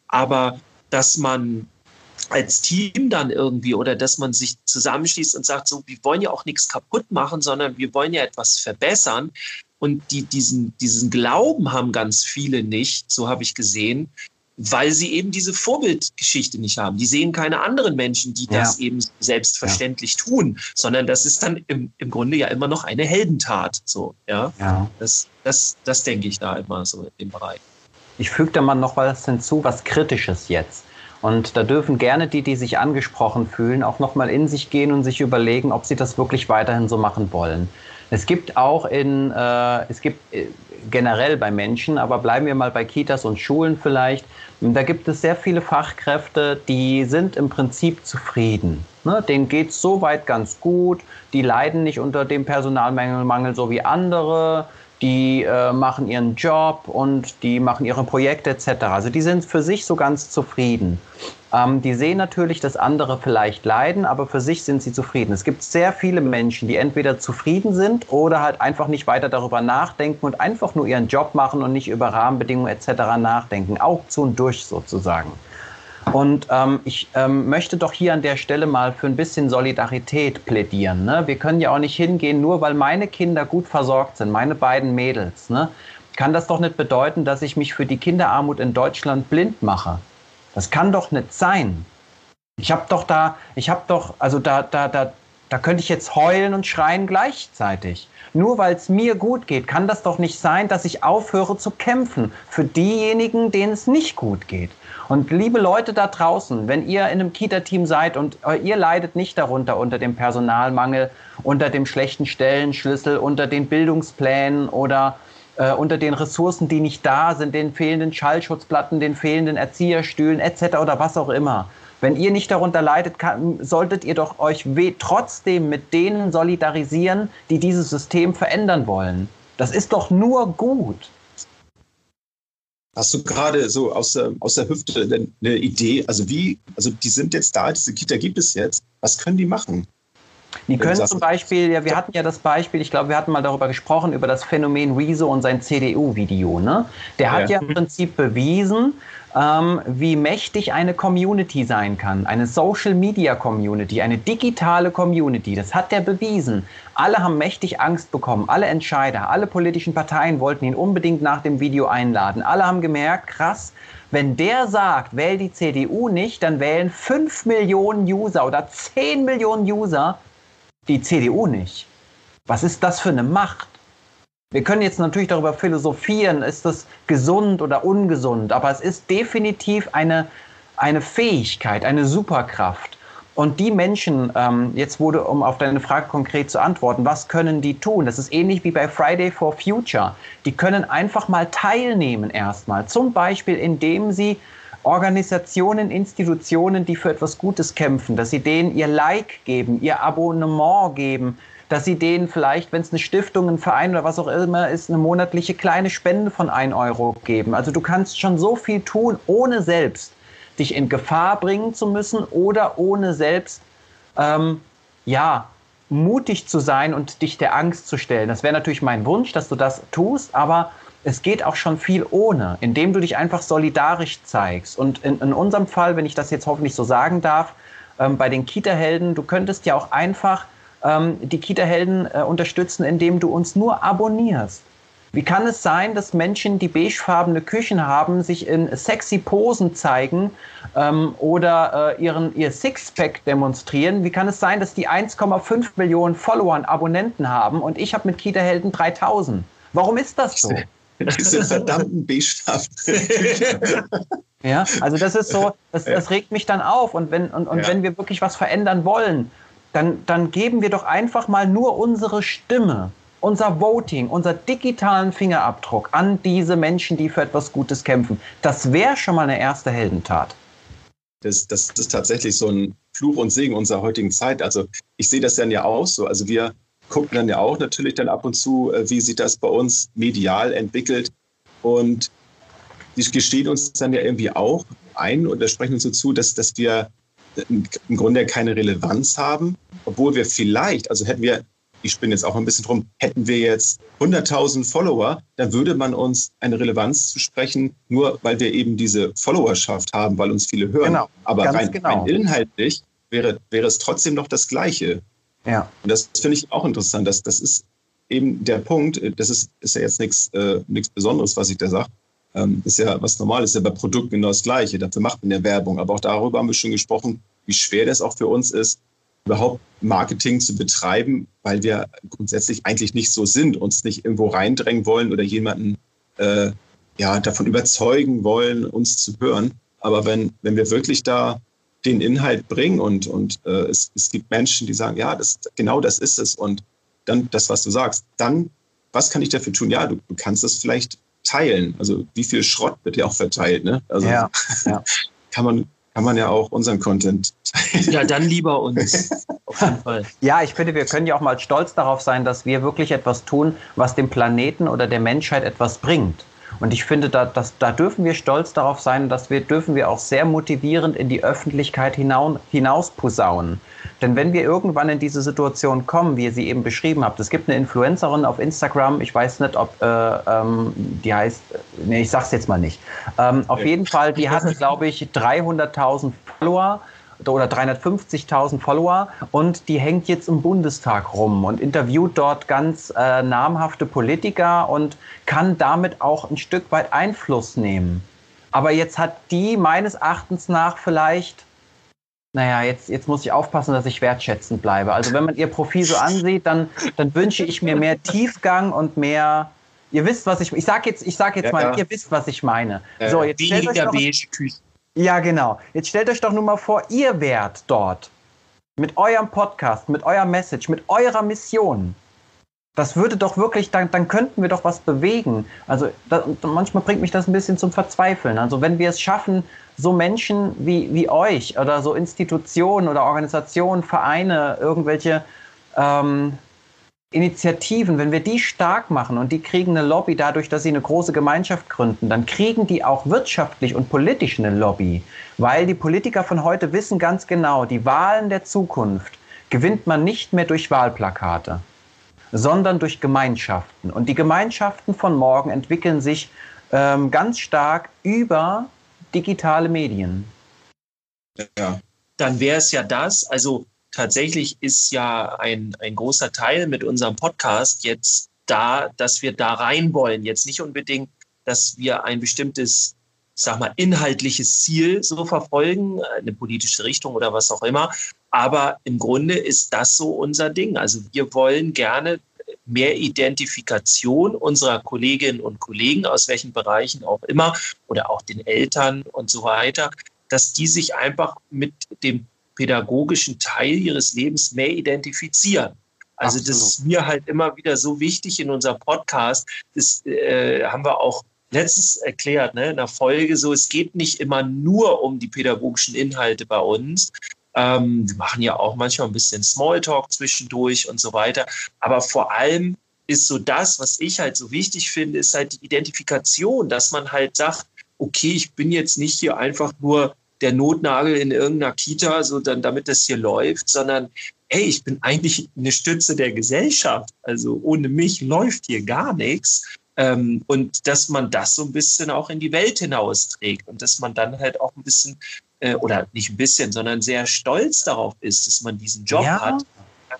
Aber dass man als Team dann irgendwie oder dass man sich zusammenschließt und sagt, so, wir wollen ja auch nichts kaputt machen, sondern wir wollen ja etwas verbessern. Und die, diesen, diesen Glauben haben ganz viele nicht, so habe ich gesehen, weil sie eben diese Vorbildgeschichte nicht haben. Die sehen keine anderen Menschen, die ja. das eben selbstverständlich ja. tun, sondern das ist dann im, im Grunde ja immer noch eine Heldentat. So, ja. ja. Das, das, das denke ich da immer so im Bereich. Ich füge da mal noch was hinzu, was Kritisches jetzt. Und da dürfen gerne die, die sich angesprochen fühlen, auch nochmal in sich gehen und sich überlegen, ob sie das wirklich weiterhin so machen wollen. Es gibt auch in, äh, es gibt äh, generell bei Menschen, aber bleiben wir mal bei Kitas und Schulen vielleicht. Da gibt es sehr viele Fachkräfte, die sind im Prinzip zufrieden. Ne? Denen geht es soweit ganz gut, die leiden nicht unter dem Personalmangel so wie andere die äh, machen ihren Job und die machen ihre Projekte etc. Also die sind für sich so ganz zufrieden. Ähm, die sehen natürlich, dass andere vielleicht leiden, aber für sich sind sie zufrieden. Es gibt sehr viele Menschen, die entweder zufrieden sind oder halt einfach nicht weiter darüber nachdenken und einfach nur ihren Job machen und nicht über Rahmenbedingungen etc. nachdenken. Auch zu und durch sozusagen. Und ähm, ich ähm, möchte doch hier an der Stelle mal für ein bisschen Solidarität plädieren. Ne? Wir können ja auch nicht hingehen, nur weil meine Kinder gut versorgt sind, meine beiden Mädels. Ne? Kann das doch nicht bedeuten, dass ich mich für die Kinderarmut in Deutschland blind mache. Das kann doch nicht sein. Ich habe doch da, ich habe doch, also da, da, da, da könnte ich jetzt heulen und schreien gleichzeitig. Nur weil es mir gut geht, kann das doch nicht sein, dass ich aufhöre zu kämpfen für diejenigen, denen es nicht gut geht. Und liebe Leute da draußen, wenn ihr in einem Kita-Team seid und äh, ihr leidet nicht darunter unter dem Personalmangel, unter dem schlechten Stellenschlüssel, unter den Bildungsplänen oder äh, unter den Ressourcen, die nicht da sind, den fehlenden Schallschutzplatten, den fehlenden Erzieherstühlen etc. oder was auch immer. Wenn ihr nicht darunter leidet, kann, solltet ihr doch euch trotzdem mit denen solidarisieren, die dieses System verändern wollen. Das ist doch nur gut. Hast du gerade so aus der, aus der Hüfte eine Idee? Also wie, also die sind jetzt da, diese Kita gibt es jetzt. Was können die machen? Die können zum Beispiel, ja, wir hatten ja das Beispiel, ich glaube, wir hatten mal darüber gesprochen, über das Phänomen Rezo und sein CDU-Video. Ne? Der hat ja. ja im Prinzip bewiesen, ähm, wie mächtig eine Community sein kann. Eine Social Media Community, eine digitale Community. Das hat der bewiesen. Alle haben mächtig Angst bekommen. Alle Entscheider, alle politischen Parteien wollten ihn unbedingt nach dem Video einladen. Alle haben gemerkt, krass, wenn der sagt, wähl die CDU nicht, dann wählen 5 Millionen User oder 10 Millionen User die CDU nicht. Was ist das für eine Macht? Wir können jetzt natürlich darüber philosophieren, ist das gesund oder ungesund, aber es ist definitiv eine, eine Fähigkeit, eine Superkraft. Und die Menschen, ähm, jetzt wurde, um auf deine Frage konkret zu antworten, was können die tun? Das ist ähnlich wie bei Friday for Future. Die können einfach mal teilnehmen erstmal. Zum Beispiel, indem sie Organisationen, Institutionen, die für etwas Gutes kämpfen, dass sie denen ihr Like geben, ihr Abonnement geben, dass sie denen vielleicht, wenn es eine Stiftung, ein Verein oder was auch immer ist, eine monatliche kleine Spende von 1 Euro geben. Also du kannst schon so viel tun, ohne selbst dich in Gefahr bringen zu müssen oder ohne selbst, ähm, ja, mutig zu sein und dich der Angst zu stellen. Das wäre natürlich mein Wunsch, dass du das tust, aber es geht auch schon viel ohne, indem du dich einfach solidarisch zeigst. Und in, in unserem Fall, wenn ich das jetzt hoffentlich so sagen darf, ähm, bei den Kita-Helden, du könntest ja auch einfach ähm, die Kita-Helden äh, unterstützen, indem du uns nur abonnierst. Wie kann es sein, dass Menschen, die beigefarbene Küchen haben, sich in sexy Posen zeigen ähm, oder äh, ihren, ihr Sixpack demonstrieren? Wie kann es sein, dass die 1,5 Millionen Follower und Abonnenten haben und ich habe mit Kita-Helden 3000? Warum ist das so? <laughs> <laughs> Diese verdammten beigefarbenen Ja, also das ist so, das, das regt mich dann auf. Und wenn, und, und ja. wenn wir wirklich was verändern wollen, dann, dann geben wir doch einfach mal nur unsere Stimme, unser Voting, unser digitalen Fingerabdruck an diese Menschen, die für etwas Gutes kämpfen. Das wäre schon mal eine erste Heldentat. Das, das ist tatsächlich so ein Fluch und Segen unserer heutigen Zeit. Also ich sehe das dann ja auch so. Also wir gucken dann ja auch natürlich dann ab und zu, äh, wie sich das bei uns medial entwickelt. Und die gestehen uns dann ja irgendwie auch ein oder sprechen uns so zu, dass, dass wir im Grunde keine Relevanz haben, obwohl wir vielleicht, also hätten wir, ich spinne jetzt auch ein bisschen drum, hätten wir jetzt 100.000 Follower, dann würde man uns eine Relevanz zu sprechen, nur weil wir eben diese Followerschaft haben, weil uns viele hören. Genau, Aber rein, genau. rein inhaltlich wäre, wäre es trotzdem noch das Gleiche. Ja. Und das finde ich auch interessant. Das, das ist eben der Punkt, das ist, ist ja jetzt nichts äh, Besonderes, was ich da sage. Ähm, ist ja was Normales, ist ja bei Produkten genau das Gleiche. Dafür macht man ja Werbung. Aber auch darüber haben wir schon gesprochen, wie schwer das auch für uns ist, überhaupt Marketing zu betreiben, weil wir grundsätzlich eigentlich nicht so sind, uns nicht irgendwo reindrängen wollen oder jemanden äh, ja, davon überzeugen wollen, uns zu hören. Aber wenn, wenn wir wirklich da den Inhalt bringen und, und äh, es, es gibt Menschen, die sagen, ja, das, genau das ist es und dann das, was du sagst, dann, was kann ich dafür tun? Ja, du, du kannst das vielleicht teilen. Also wie viel Schrott wird ja auch verteilt, ne? Also ja, <laughs> ja. kann man kann man ja auch unseren Content teilen. Ja, dann lieber uns. <laughs> Auf jeden Fall. Ja, ich finde, wir können ja auch mal stolz darauf sein, dass wir wirklich etwas tun, was dem Planeten oder der Menschheit etwas bringt. Und ich finde, da, das, da dürfen wir stolz darauf sein, dass wir, dürfen wir auch sehr motivierend in die Öffentlichkeit hinaus, hinaus posaunen. Denn wenn wir irgendwann in diese Situation kommen, wie ihr sie eben beschrieben habt, es gibt eine Influencerin auf Instagram, ich weiß nicht, ob äh, ähm, die heißt, nee, ich sag's jetzt mal nicht. Ähm, auf jeden Fall, die hat, <laughs> glaube ich, 300.000 Follower oder 350.000 Follower und die hängt jetzt im Bundestag rum und interviewt dort ganz äh, namhafte Politiker und kann damit auch ein Stück weit Einfluss nehmen. Aber jetzt hat die meines Erachtens nach vielleicht, naja, jetzt, jetzt muss ich aufpassen, dass ich wertschätzend bleibe. Also wenn man ihr Profil so ansieht, dann, dann wünsche ich mir mehr Tiefgang und mehr, ihr wisst, was ich, ich sag jetzt, ich sag jetzt ja, mal, ja. ihr wisst, was ich meine. Äh, so, jetzt weniger beige Küche. Ja, genau. Jetzt stellt euch doch nur mal vor, ihr wärt dort mit eurem Podcast, mit eurer Message, mit eurer Mission. Das würde doch wirklich, dann, dann könnten wir doch was bewegen. Also da, manchmal bringt mich das ein bisschen zum Verzweifeln. Also wenn wir es schaffen, so Menschen wie, wie euch oder so Institutionen oder Organisationen, Vereine, irgendwelche ähm, Initiativen, wenn wir die stark machen und die kriegen eine Lobby dadurch, dass sie eine große Gemeinschaft gründen, dann kriegen die auch wirtschaftlich und politisch eine Lobby, weil die Politiker von heute wissen ganz genau, die Wahlen der Zukunft gewinnt man nicht mehr durch Wahlplakate, sondern durch Gemeinschaften. Und die Gemeinschaften von morgen entwickeln sich ähm, ganz stark über digitale Medien. Ja. Dann wäre es ja das, also tatsächlich ist ja ein, ein großer Teil mit unserem Podcast jetzt da, dass wir da rein wollen. Jetzt nicht unbedingt, dass wir ein bestimmtes, ich sag mal, inhaltliches Ziel so verfolgen, eine politische Richtung oder was auch immer. Aber im Grunde ist das so unser Ding. Also wir wollen gerne mehr Identifikation unserer Kolleginnen und Kollegen, aus welchen Bereichen auch immer, oder auch den Eltern und so weiter, dass die sich einfach mit dem pädagogischen Teil ihres Lebens mehr identifizieren. Also Absolut. das ist mir halt immer wieder so wichtig in unserem Podcast. Das äh, haben wir auch letztens erklärt, ne, in der Folge so, es geht nicht immer nur um die pädagogischen Inhalte bei uns. Ähm, wir machen ja auch manchmal ein bisschen Smalltalk zwischendurch und so weiter. Aber vor allem ist so das, was ich halt so wichtig finde, ist halt die Identifikation, dass man halt sagt, okay, ich bin jetzt nicht hier einfach nur der Notnagel in irgendeiner Kita, so dann, damit das hier läuft, sondern hey, ich bin eigentlich eine Stütze der Gesellschaft. Also ohne mich läuft hier gar nichts. Ähm, und dass man das so ein bisschen auch in die Welt hinausträgt und dass man dann halt auch ein bisschen, äh, oder nicht ein bisschen, sondern sehr stolz darauf ist, dass man diesen Job ja. hat.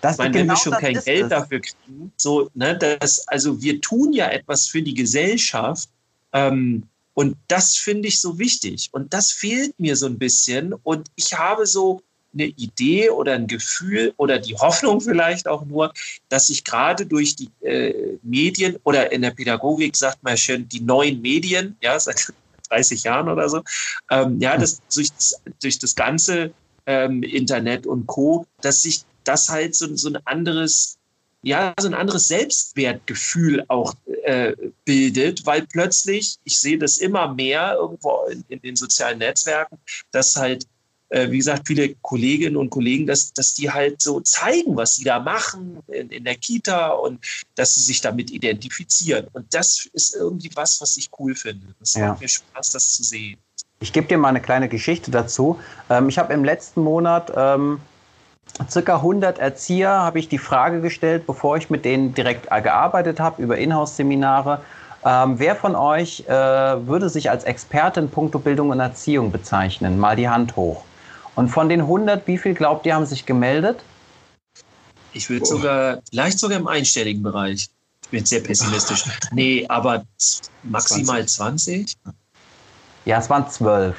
Das meine, genau wenn wir schon kein Geld es. dafür kriegen, so, ne, das, also wir tun ja etwas für die Gesellschaft, ähm, und das finde ich so wichtig. Und das fehlt mir so ein bisschen. Und ich habe so eine Idee oder ein Gefühl oder die Hoffnung vielleicht auch nur, dass sich gerade durch die äh, Medien oder in der Pädagogik sagt man schön, die neuen Medien, ja, seit <laughs> 30 Jahren oder so, ähm, ja, das durch, das durch das ganze ähm, Internet und Co., dass sich das halt so, so ein anderes ja, so ein anderes Selbstwertgefühl auch äh, bildet, weil plötzlich, ich sehe das immer mehr irgendwo in, in den sozialen Netzwerken, dass halt äh, wie gesagt, viele Kolleginnen und Kollegen, dass, dass die halt so zeigen, was sie da machen in, in der Kita und dass sie sich damit identifizieren. Und das ist irgendwie was, was ich cool finde. Es ja. macht mir Spaß, das zu sehen. Ich gebe dir mal eine kleine Geschichte dazu. Ähm, ich habe im letzten Monat ähm, circa 100 Erzieher habe ich die Frage gestellt, bevor ich mit denen direkt gearbeitet habe über Inhouse-Seminare. Ähm, wer von euch äh, würde sich als Experte in puncto Bildung und Erziehung bezeichnen? Mal die Hand hoch. Und von den 100, wie viel glaubt ihr, haben sich gemeldet? Ich würde sogar, vielleicht sogar im einstelligen Bereich. Ich bin sehr pessimistisch. <laughs> Nee, aber maximal 20? 20? Ja, es waren zwölf.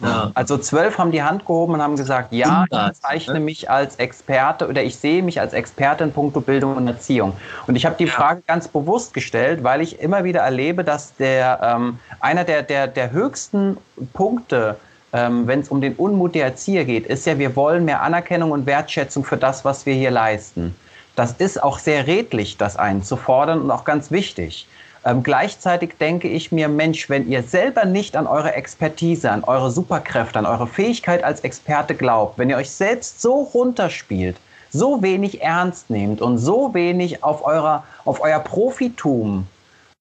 Ja. Also zwölf haben die Hand gehoben und haben gesagt, ja, ich bezeichne ne? mich als Experte oder ich sehe mich als Experte in puncto Bildung und Erziehung. Und ich habe die ja. Frage ganz bewusst gestellt, weil ich immer wieder erlebe, dass der ähm, einer der, der, der höchsten Punkte, ähm, wenn es um den Unmut der Erzieher geht, ist ja, wir wollen mehr Anerkennung und Wertschätzung für das, was wir hier leisten. Das ist auch sehr redlich, das einzufordern und auch ganz wichtig. Ähm, gleichzeitig denke ich mir, Mensch, wenn ihr selber nicht an eure Expertise, an eure Superkräfte, an eure Fähigkeit als Experte glaubt, wenn ihr euch selbst so runterspielt, so wenig ernst nehmt und so wenig auf, eurer, auf euer Profitum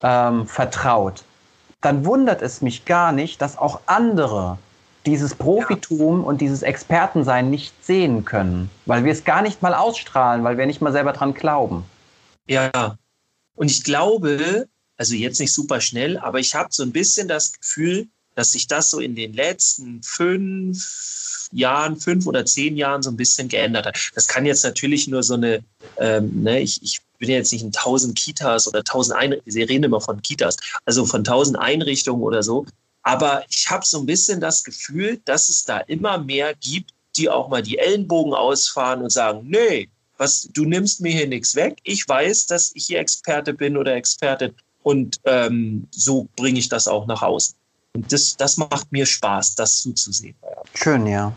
ähm, vertraut, dann wundert es mich gar nicht, dass auch andere dieses Profitum ja. und dieses Expertensein nicht sehen können, weil wir es gar nicht mal ausstrahlen, weil wir nicht mal selber dran glauben. Ja, und ich glaube, also jetzt nicht super schnell, aber ich habe so ein bisschen das Gefühl, dass sich das so in den letzten fünf Jahren, fünf oder zehn Jahren so ein bisschen geändert hat. Das kann jetzt natürlich nur so eine, ähm, ne, ich, ich bin jetzt nicht in tausend Kitas oder tausend Einrichtungen, Sie reden immer von Kitas, also von tausend Einrichtungen oder so. Aber ich habe so ein bisschen das Gefühl, dass es da immer mehr gibt, die auch mal die Ellenbogen ausfahren und sagen, nee, was, du nimmst mir hier nichts weg. Ich weiß, dass ich hier Experte bin oder Expertin und ähm, so bringe ich das auch nach außen. Und das, das macht mir Spaß, das zuzusehen. Schön, ja.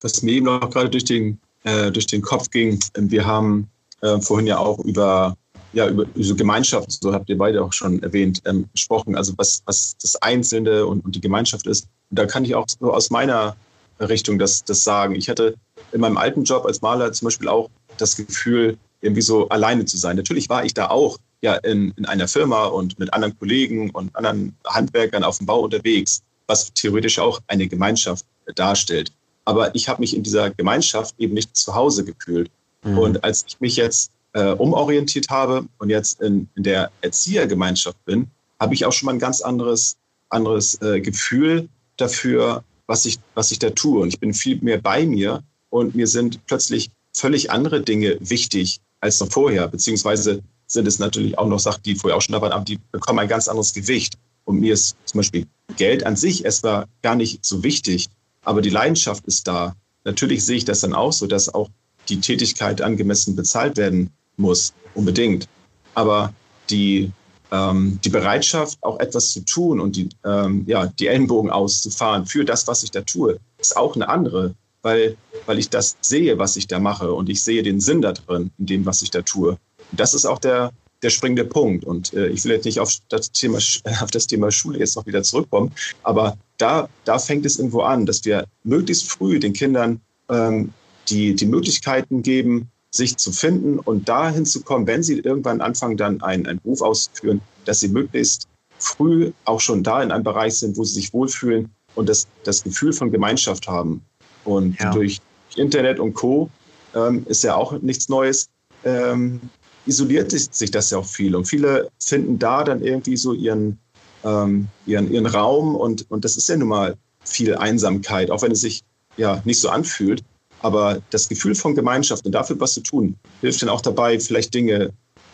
Was mir eben noch gerade durch den, äh, durch den Kopf ging, ähm, wir haben äh, vorhin ja auch über, ja, über, über Gemeinschaft, so habt ihr beide auch schon erwähnt, ähm, gesprochen, also was, was das Einzelne und, und die Gemeinschaft ist. Und da kann ich auch so aus meiner Richtung das, das sagen. Ich hatte in meinem alten Job als Maler zum Beispiel auch das Gefühl, irgendwie so alleine zu sein. Natürlich war ich da auch ja in, in einer Firma und mit anderen Kollegen und anderen Handwerkern auf dem Bau unterwegs, was theoretisch auch eine Gemeinschaft darstellt. Aber ich habe mich in dieser Gemeinschaft eben nicht zu Hause gefühlt. Mhm. Und als ich mich jetzt äh, umorientiert habe und jetzt in, in der Erziehergemeinschaft bin, habe ich auch schon mal ein ganz anderes, anderes äh, Gefühl dafür, was ich, was ich da tue. Und ich bin viel mehr bei mir und mir sind plötzlich völlig andere Dinge wichtig als noch vorher, beziehungsweise sind es natürlich auch noch Sachen, die vorher auch schon da waren, die bekommen ein ganz anderes Gewicht. Und mir ist zum Beispiel Geld an sich erstmal gar nicht so wichtig, aber die Leidenschaft ist da. Natürlich sehe ich das dann auch so, dass auch die Tätigkeit angemessen bezahlt werden muss, unbedingt. Aber die, ähm, die Bereitschaft, auch etwas zu tun und die, ähm, ja, die Ellenbogen auszufahren für das, was ich da tue, ist auch eine andere, weil, weil ich das sehe, was ich da mache und ich sehe den Sinn da drin, in dem, was ich da tue das ist auch der, der springende Punkt. Und äh, ich will jetzt nicht auf das, Thema, <laughs> auf das Thema Schule jetzt noch wieder zurückkommen, aber da, da fängt es irgendwo an, dass wir möglichst früh den Kindern ähm, die, die Möglichkeiten geben, sich zu finden und dahin zu kommen, wenn sie irgendwann anfangen, dann einen, einen Beruf auszuführen, dass sie möglichst früh auch schon da in einem Bereich sind, wo sie sich wohlfühlen und das, das Gefühl von Gemeinschaft haben. Und ja. durch Internet und Co. Ähm, ist ja auch nichts Neues. Ähm, isoliert sich das ja auch viel. Und viele finden da dann irgendwie so ihren, ähm, ihren, ihren Raum. Und, und das ist ja nun mal viel Einsamkeit, auch wenn es sich ja nicht so anfühlt. Aber das Gefühl von Gemeinschaft und dafür was zu tun, hilft dann auch dabei, vielleicht Dinge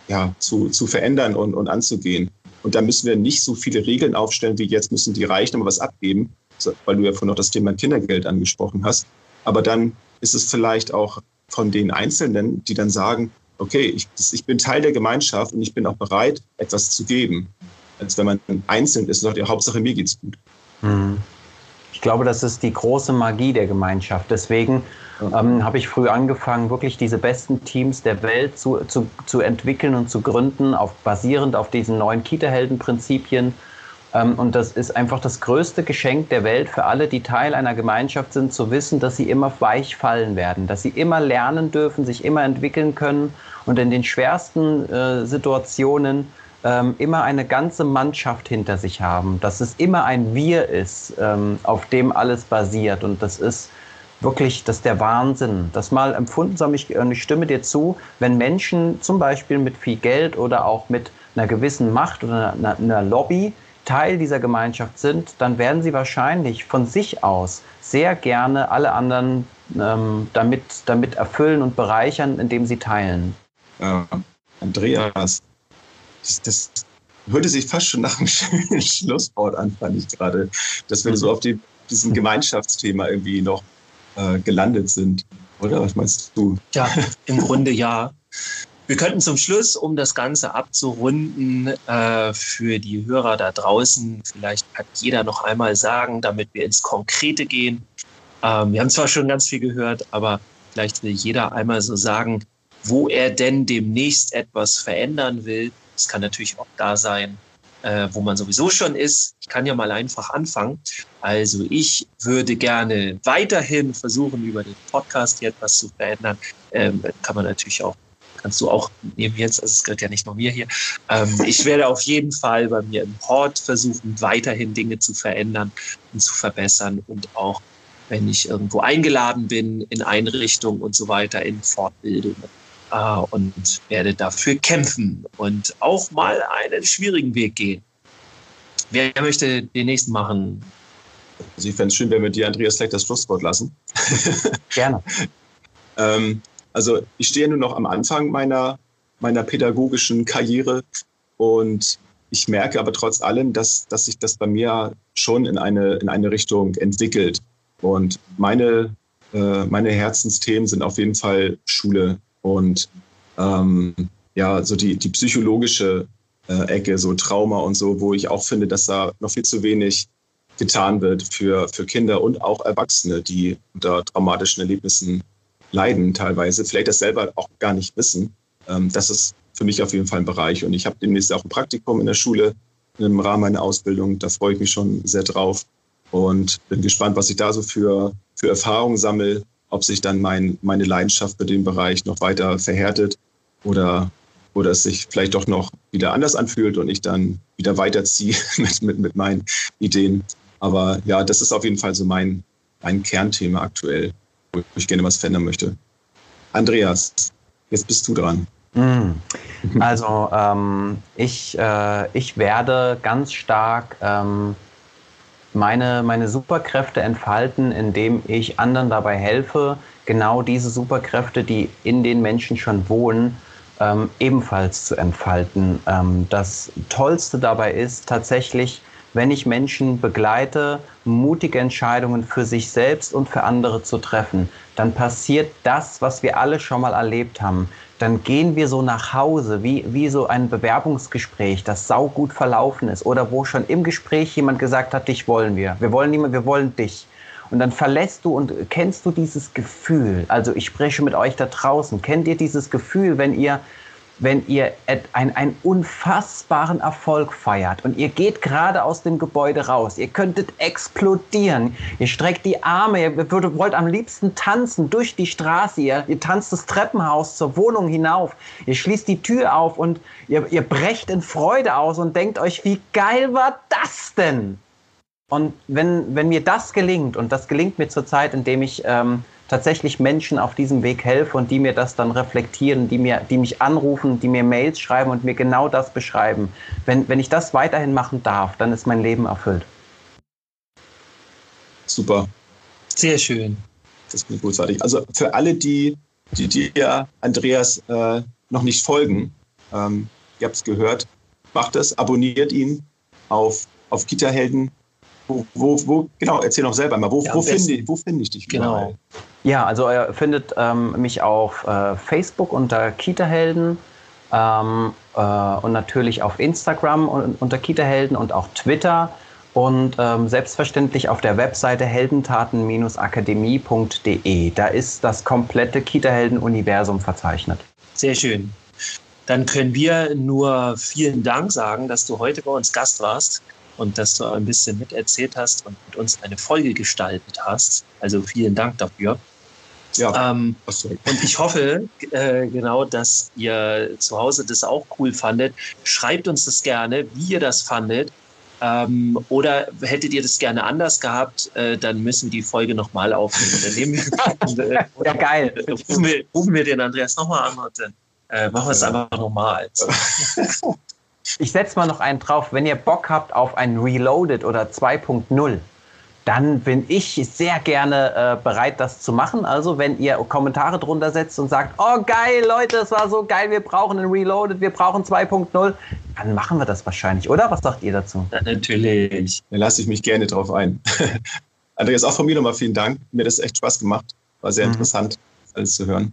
ja, zu, zu verändern und, und anzugehen. Und da müssen wir nicht so viele Regeln aufstellen, wie jetzt müssen die Reichen aber was abgeben, weil du ja vorhin noch das Thema Kindergeld angesprochen hast. Aber dann ist es vielleicht auch von den Einzelnen, die dann sagen, okay, ich, ich bin Teil der Gemeinschaft und ich bin auch bereit, etwas zu geben. Als wenn man einzeln ist sagt, ja, Hauptsache mir geht's gut. Mhm. Ich glaube, das ist die große Magie der Gemeinschaft. Deswegen ähm, habe ich früh angefangen, wirklich diese besten Teams der Welt zu, zu, zu entwickeln und zu gründen, auf, basierend auf diesen neuen Kita-Helden-Prinzipien. Ähm, und das ist einfach das größte Geschenk der Welt für alle, die Teil einer Gemeinschaft sind, zu wissen, dass sie immer weich fallen werden, dass sie immer lernen dürfen, sich immer entwickeln können und in den schwersten äh, Situationen ähm, immer eine ganze Mannschaft hinter sich haben, dass es immer ein Wir ist, ähm, auf dem alles basiert. Und das ist wirklich, das ist der Wahnsinn. Das mal empfunden, sondern ich, ich stimme dir zu, wenn Menschen zum Beispiel mit viel Geld oder auch mit einer gewissen Macht oder einer, einer Lobby Teil dieser Gemeinschaft sind, dann werden sie wahrscheinlich von sich aus sehr gerne alle anderen ähm, damit, damit erfüllen und bereichern, indem sie teilen. Äh, Andreas, das, das, hörte sich fast schon nach einem <laughs> schönen Schlusswort an, fand ich gerade, dass wir mhm. so auf die, diesem Gemeinschaftsthema irgendwie noch äh, gelandet sind. Oder was meinst du? Ja, im Grunde ja. <laughs> Wir könnten zum Schluss, um das Ganze abzurunden, äh, für die Hörer da draußen, vielleicht kann jeder noch einmal sagen, damit wir ins Konkrete gehen. Ähm, wir haben zwar schon ganz viel gehört, aber vielleicht will jeder einmal so sagen, wo er denn demnächst etwas verändern will. Es kann natürlich auch da sein, äh, wo man sowieso schon ist. Ich kann ja mal einfach anfangen. Also ich würde gerne weiterhin versuchen, über den Podcast hier etwas zu verändern. Ähm, kann man natürlich auch, kannst du auch nehmen jetzt, also es gehört ja nicht nur mir hier. Ähm, ich werde auf jeden Fall bei mir im Hort versuchen, weiterhin Dinge zu verändern und zu verbessern und auch wenn ich irgendwo eingeladen bin in Einrichtungen und so weiter, in Fortbildungen äh, und werde dafür kämpfen und auch mal einen schwierigen Weg gehen. Wer möchte den nächsten machen? Also ich fände es schön, wenn wir dir, Andreas, gleich das Schlusswort lassen. Gerne. <laughs> ähm, also ich stehe nur noch am Anfang meiner, meiner pädagogischen Karriere und ich merke aber trotz allem, dass, dass sich das bei mir schon in eine, in eine Richtung entwickelt. Und meine, äh, meine Herzensthemen sind auf jeden Fall Schule, und ähm, ja, so die, die psychologische äh, Ecke, so Trauma und so, wo ich auch finde, dass da noch viel zu wenig getan wird für, für Kinder und auch Erwachsene, die unter traumatischen Erlebnissen leiden teilweise, vielleicht das selber auch gar nicht wissen. Ähm, das ist für mich auf jeden Fall ein Bereich. Und ich habe demnächst auch ein Praktikum in der Schule im Rahmen meiner Ausbildung. Da freue ich mich schon sehr drauf und bin gespannt, was ich da so für, für Erfahrungen sammle ob sich dann mein, meine Leidenschaft für den Bereich noch weiter verhärtet oder, oder es sich vielleicht doch noch wieder anders anfühlt und ich dann wieder weiterziehe <laughs> mit, mit, mit meinen Ideen. Aber ja, das ist auf jeden Fall so mein, mein Kernthema aktuell, wo ich gerne was verändern möchte. Andreas, jetzt bist du dran. Hm. Also ähm, ich, äh, ich werde ganz stark ähm, meine, meine Superkräfte entfalten, indem ich anderen dabei helfe, genau diese Superkräfte, die in den Menschen schon wohnen, ähm, ebenfalls zu entfalten. Ähm, das Tollste dabei ist tatsächlich, wenn ich Menschen begleite, mutige Entscheidungen für sich selbst und für andere zu treffen, dann passiert das, was wir alle schon mal erlebt haben dann gehen wir so nach Hause, wie, wie so ein Bewerbungsgespräch, das saugut verlaufen ist oder wo schon im Gespräch jemand gesagt hat, dich wollen wir. Wir wollen niemand, wir wollen dich. Und dann verlässt du und kennst du dieses Gefühl. Also ich spreche mit euch da draußen. Kennt ihr dieses Gefühl, wenn ihr wenn ihr ein, einen unfassbaren Erfolg feiert und ihr geht gerade aus dem Gebäude raus, ihr könntet explodieren, ihr streckt die Arme, ihr wollt am liebsten tanzen durch die Straße, ihr, ihr tanzt das Treppenhaus zur Wohnung hinauf, ihr schließt die Tür auf und ihr, ihr brecht in Freude aus und denkt euch, wie geil war das denn? Und wenn, wenn mir das gelingt, und das gelingt mir zurzeit, indem ich ähm, tatsächlich Menschen auf diesem Weg helfe und die mir das dann reflektieren, die, mir, die mich anrufen, die mir Mails schreiben und mir genau das beschreiben. Wenn, wenn ich das weiterhin machen darf, dann ist mein Leben erfüllt. Super. Sehr schön. Das ist großartig. Also für alle, die, die dir, Andreas, äh, noch nicht folgen, ähm, ihr habt es gehört, macht es, abonniert ihn auf, auf Kita-Helden. Wo, wo, wo, genau, erzähl noch selber mal, wo, ja, wo finde wo find ich dich? Genau. Überall? Ja, also ihr findet ähm, mich auf äh, Facebook unter Kita-Helden ähm, äh, und natürlich auf Instagram unter Kita-Helden und auch Twitter und ähm, selbstverständlich auf der Webseite heldentaten-akademie.de. Da ist das komplette Kita-Helden-Universum verzeichnet. Sehr schön. Dann können wir nur vielen Dank sagen, dass du heute bei uns Gast warst und dass du ein bisschen miterzählt hast und mit uns eine Folge gestaltet hast. Also vielen Dank dafür. Ja. Ähm, und ich hoffe äh, genau, dass ihr zu Hause das auch cool fandet. Schreibt uns das gerne, wie ihr das fandet. Ähm, oder hättet ihr das gerne anders gehabt, äh, dann müssen wir die Folge nochmal aufnehmen. Wir, äh, <laughs> ja, geil. Rufen wir, rufen wir den Andreas nochmal an und dann äh, machen wir es einfach normal. <laughs> ich setze mal noch einen drauf. Wenn ihr Bock habt auf ein Reloaded oder 2.0, dann bin ich sehr gerne äh, bereit, das zu machen. Also, wenn ihr Kommentare drunter setzt und sagt, oh geil, Leute, es war so geil, wir brauchen ein Reloaded, wir brauchen 2.0, dann machen wir das wahrscheinlich, oder? Was sagt ihr dazu? Ja, natürlich. Dann lasse ich mich gerne drauf ein. <laughs> Andreas, auch von mir nochmal vielen Dank. Mir hat das echt Spaß gemacht. War sehr mhm. interessant, alles zu hören.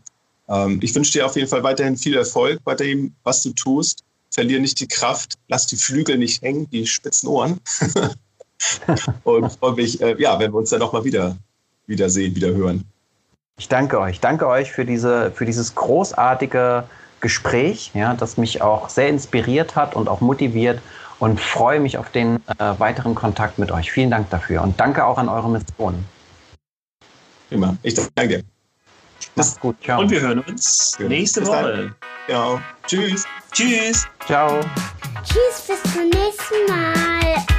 Ähm, ich wünsche dir auf jeden Fall weiterhin viel Erfolg bei dem, was du tust. Verlier nicht die Kraft, lass die Flügel nicht hängen, die spitzen Ohren. <laughs> und freue mich, äh, ja, wenn wir uns dann nochmal wieder, wieder sehen, wieder hören. Ich danke euch. Danke euch für, diese, für dieses großartige Gespräch, ja, das mich auch sehr inspiriert hat und auch motiviert und freue mich auf den äh, weiteren Kontakt mit euch. Vielen Dank dafür und danke auch an eure Mission. Immer. Ich danke dir. Macht's gut. Ciao. Und wir hören uns ja. nächste Woche. Ja. Tschüss. Tschüss. Ciao. Tschüss, bis zum nächsten Mal.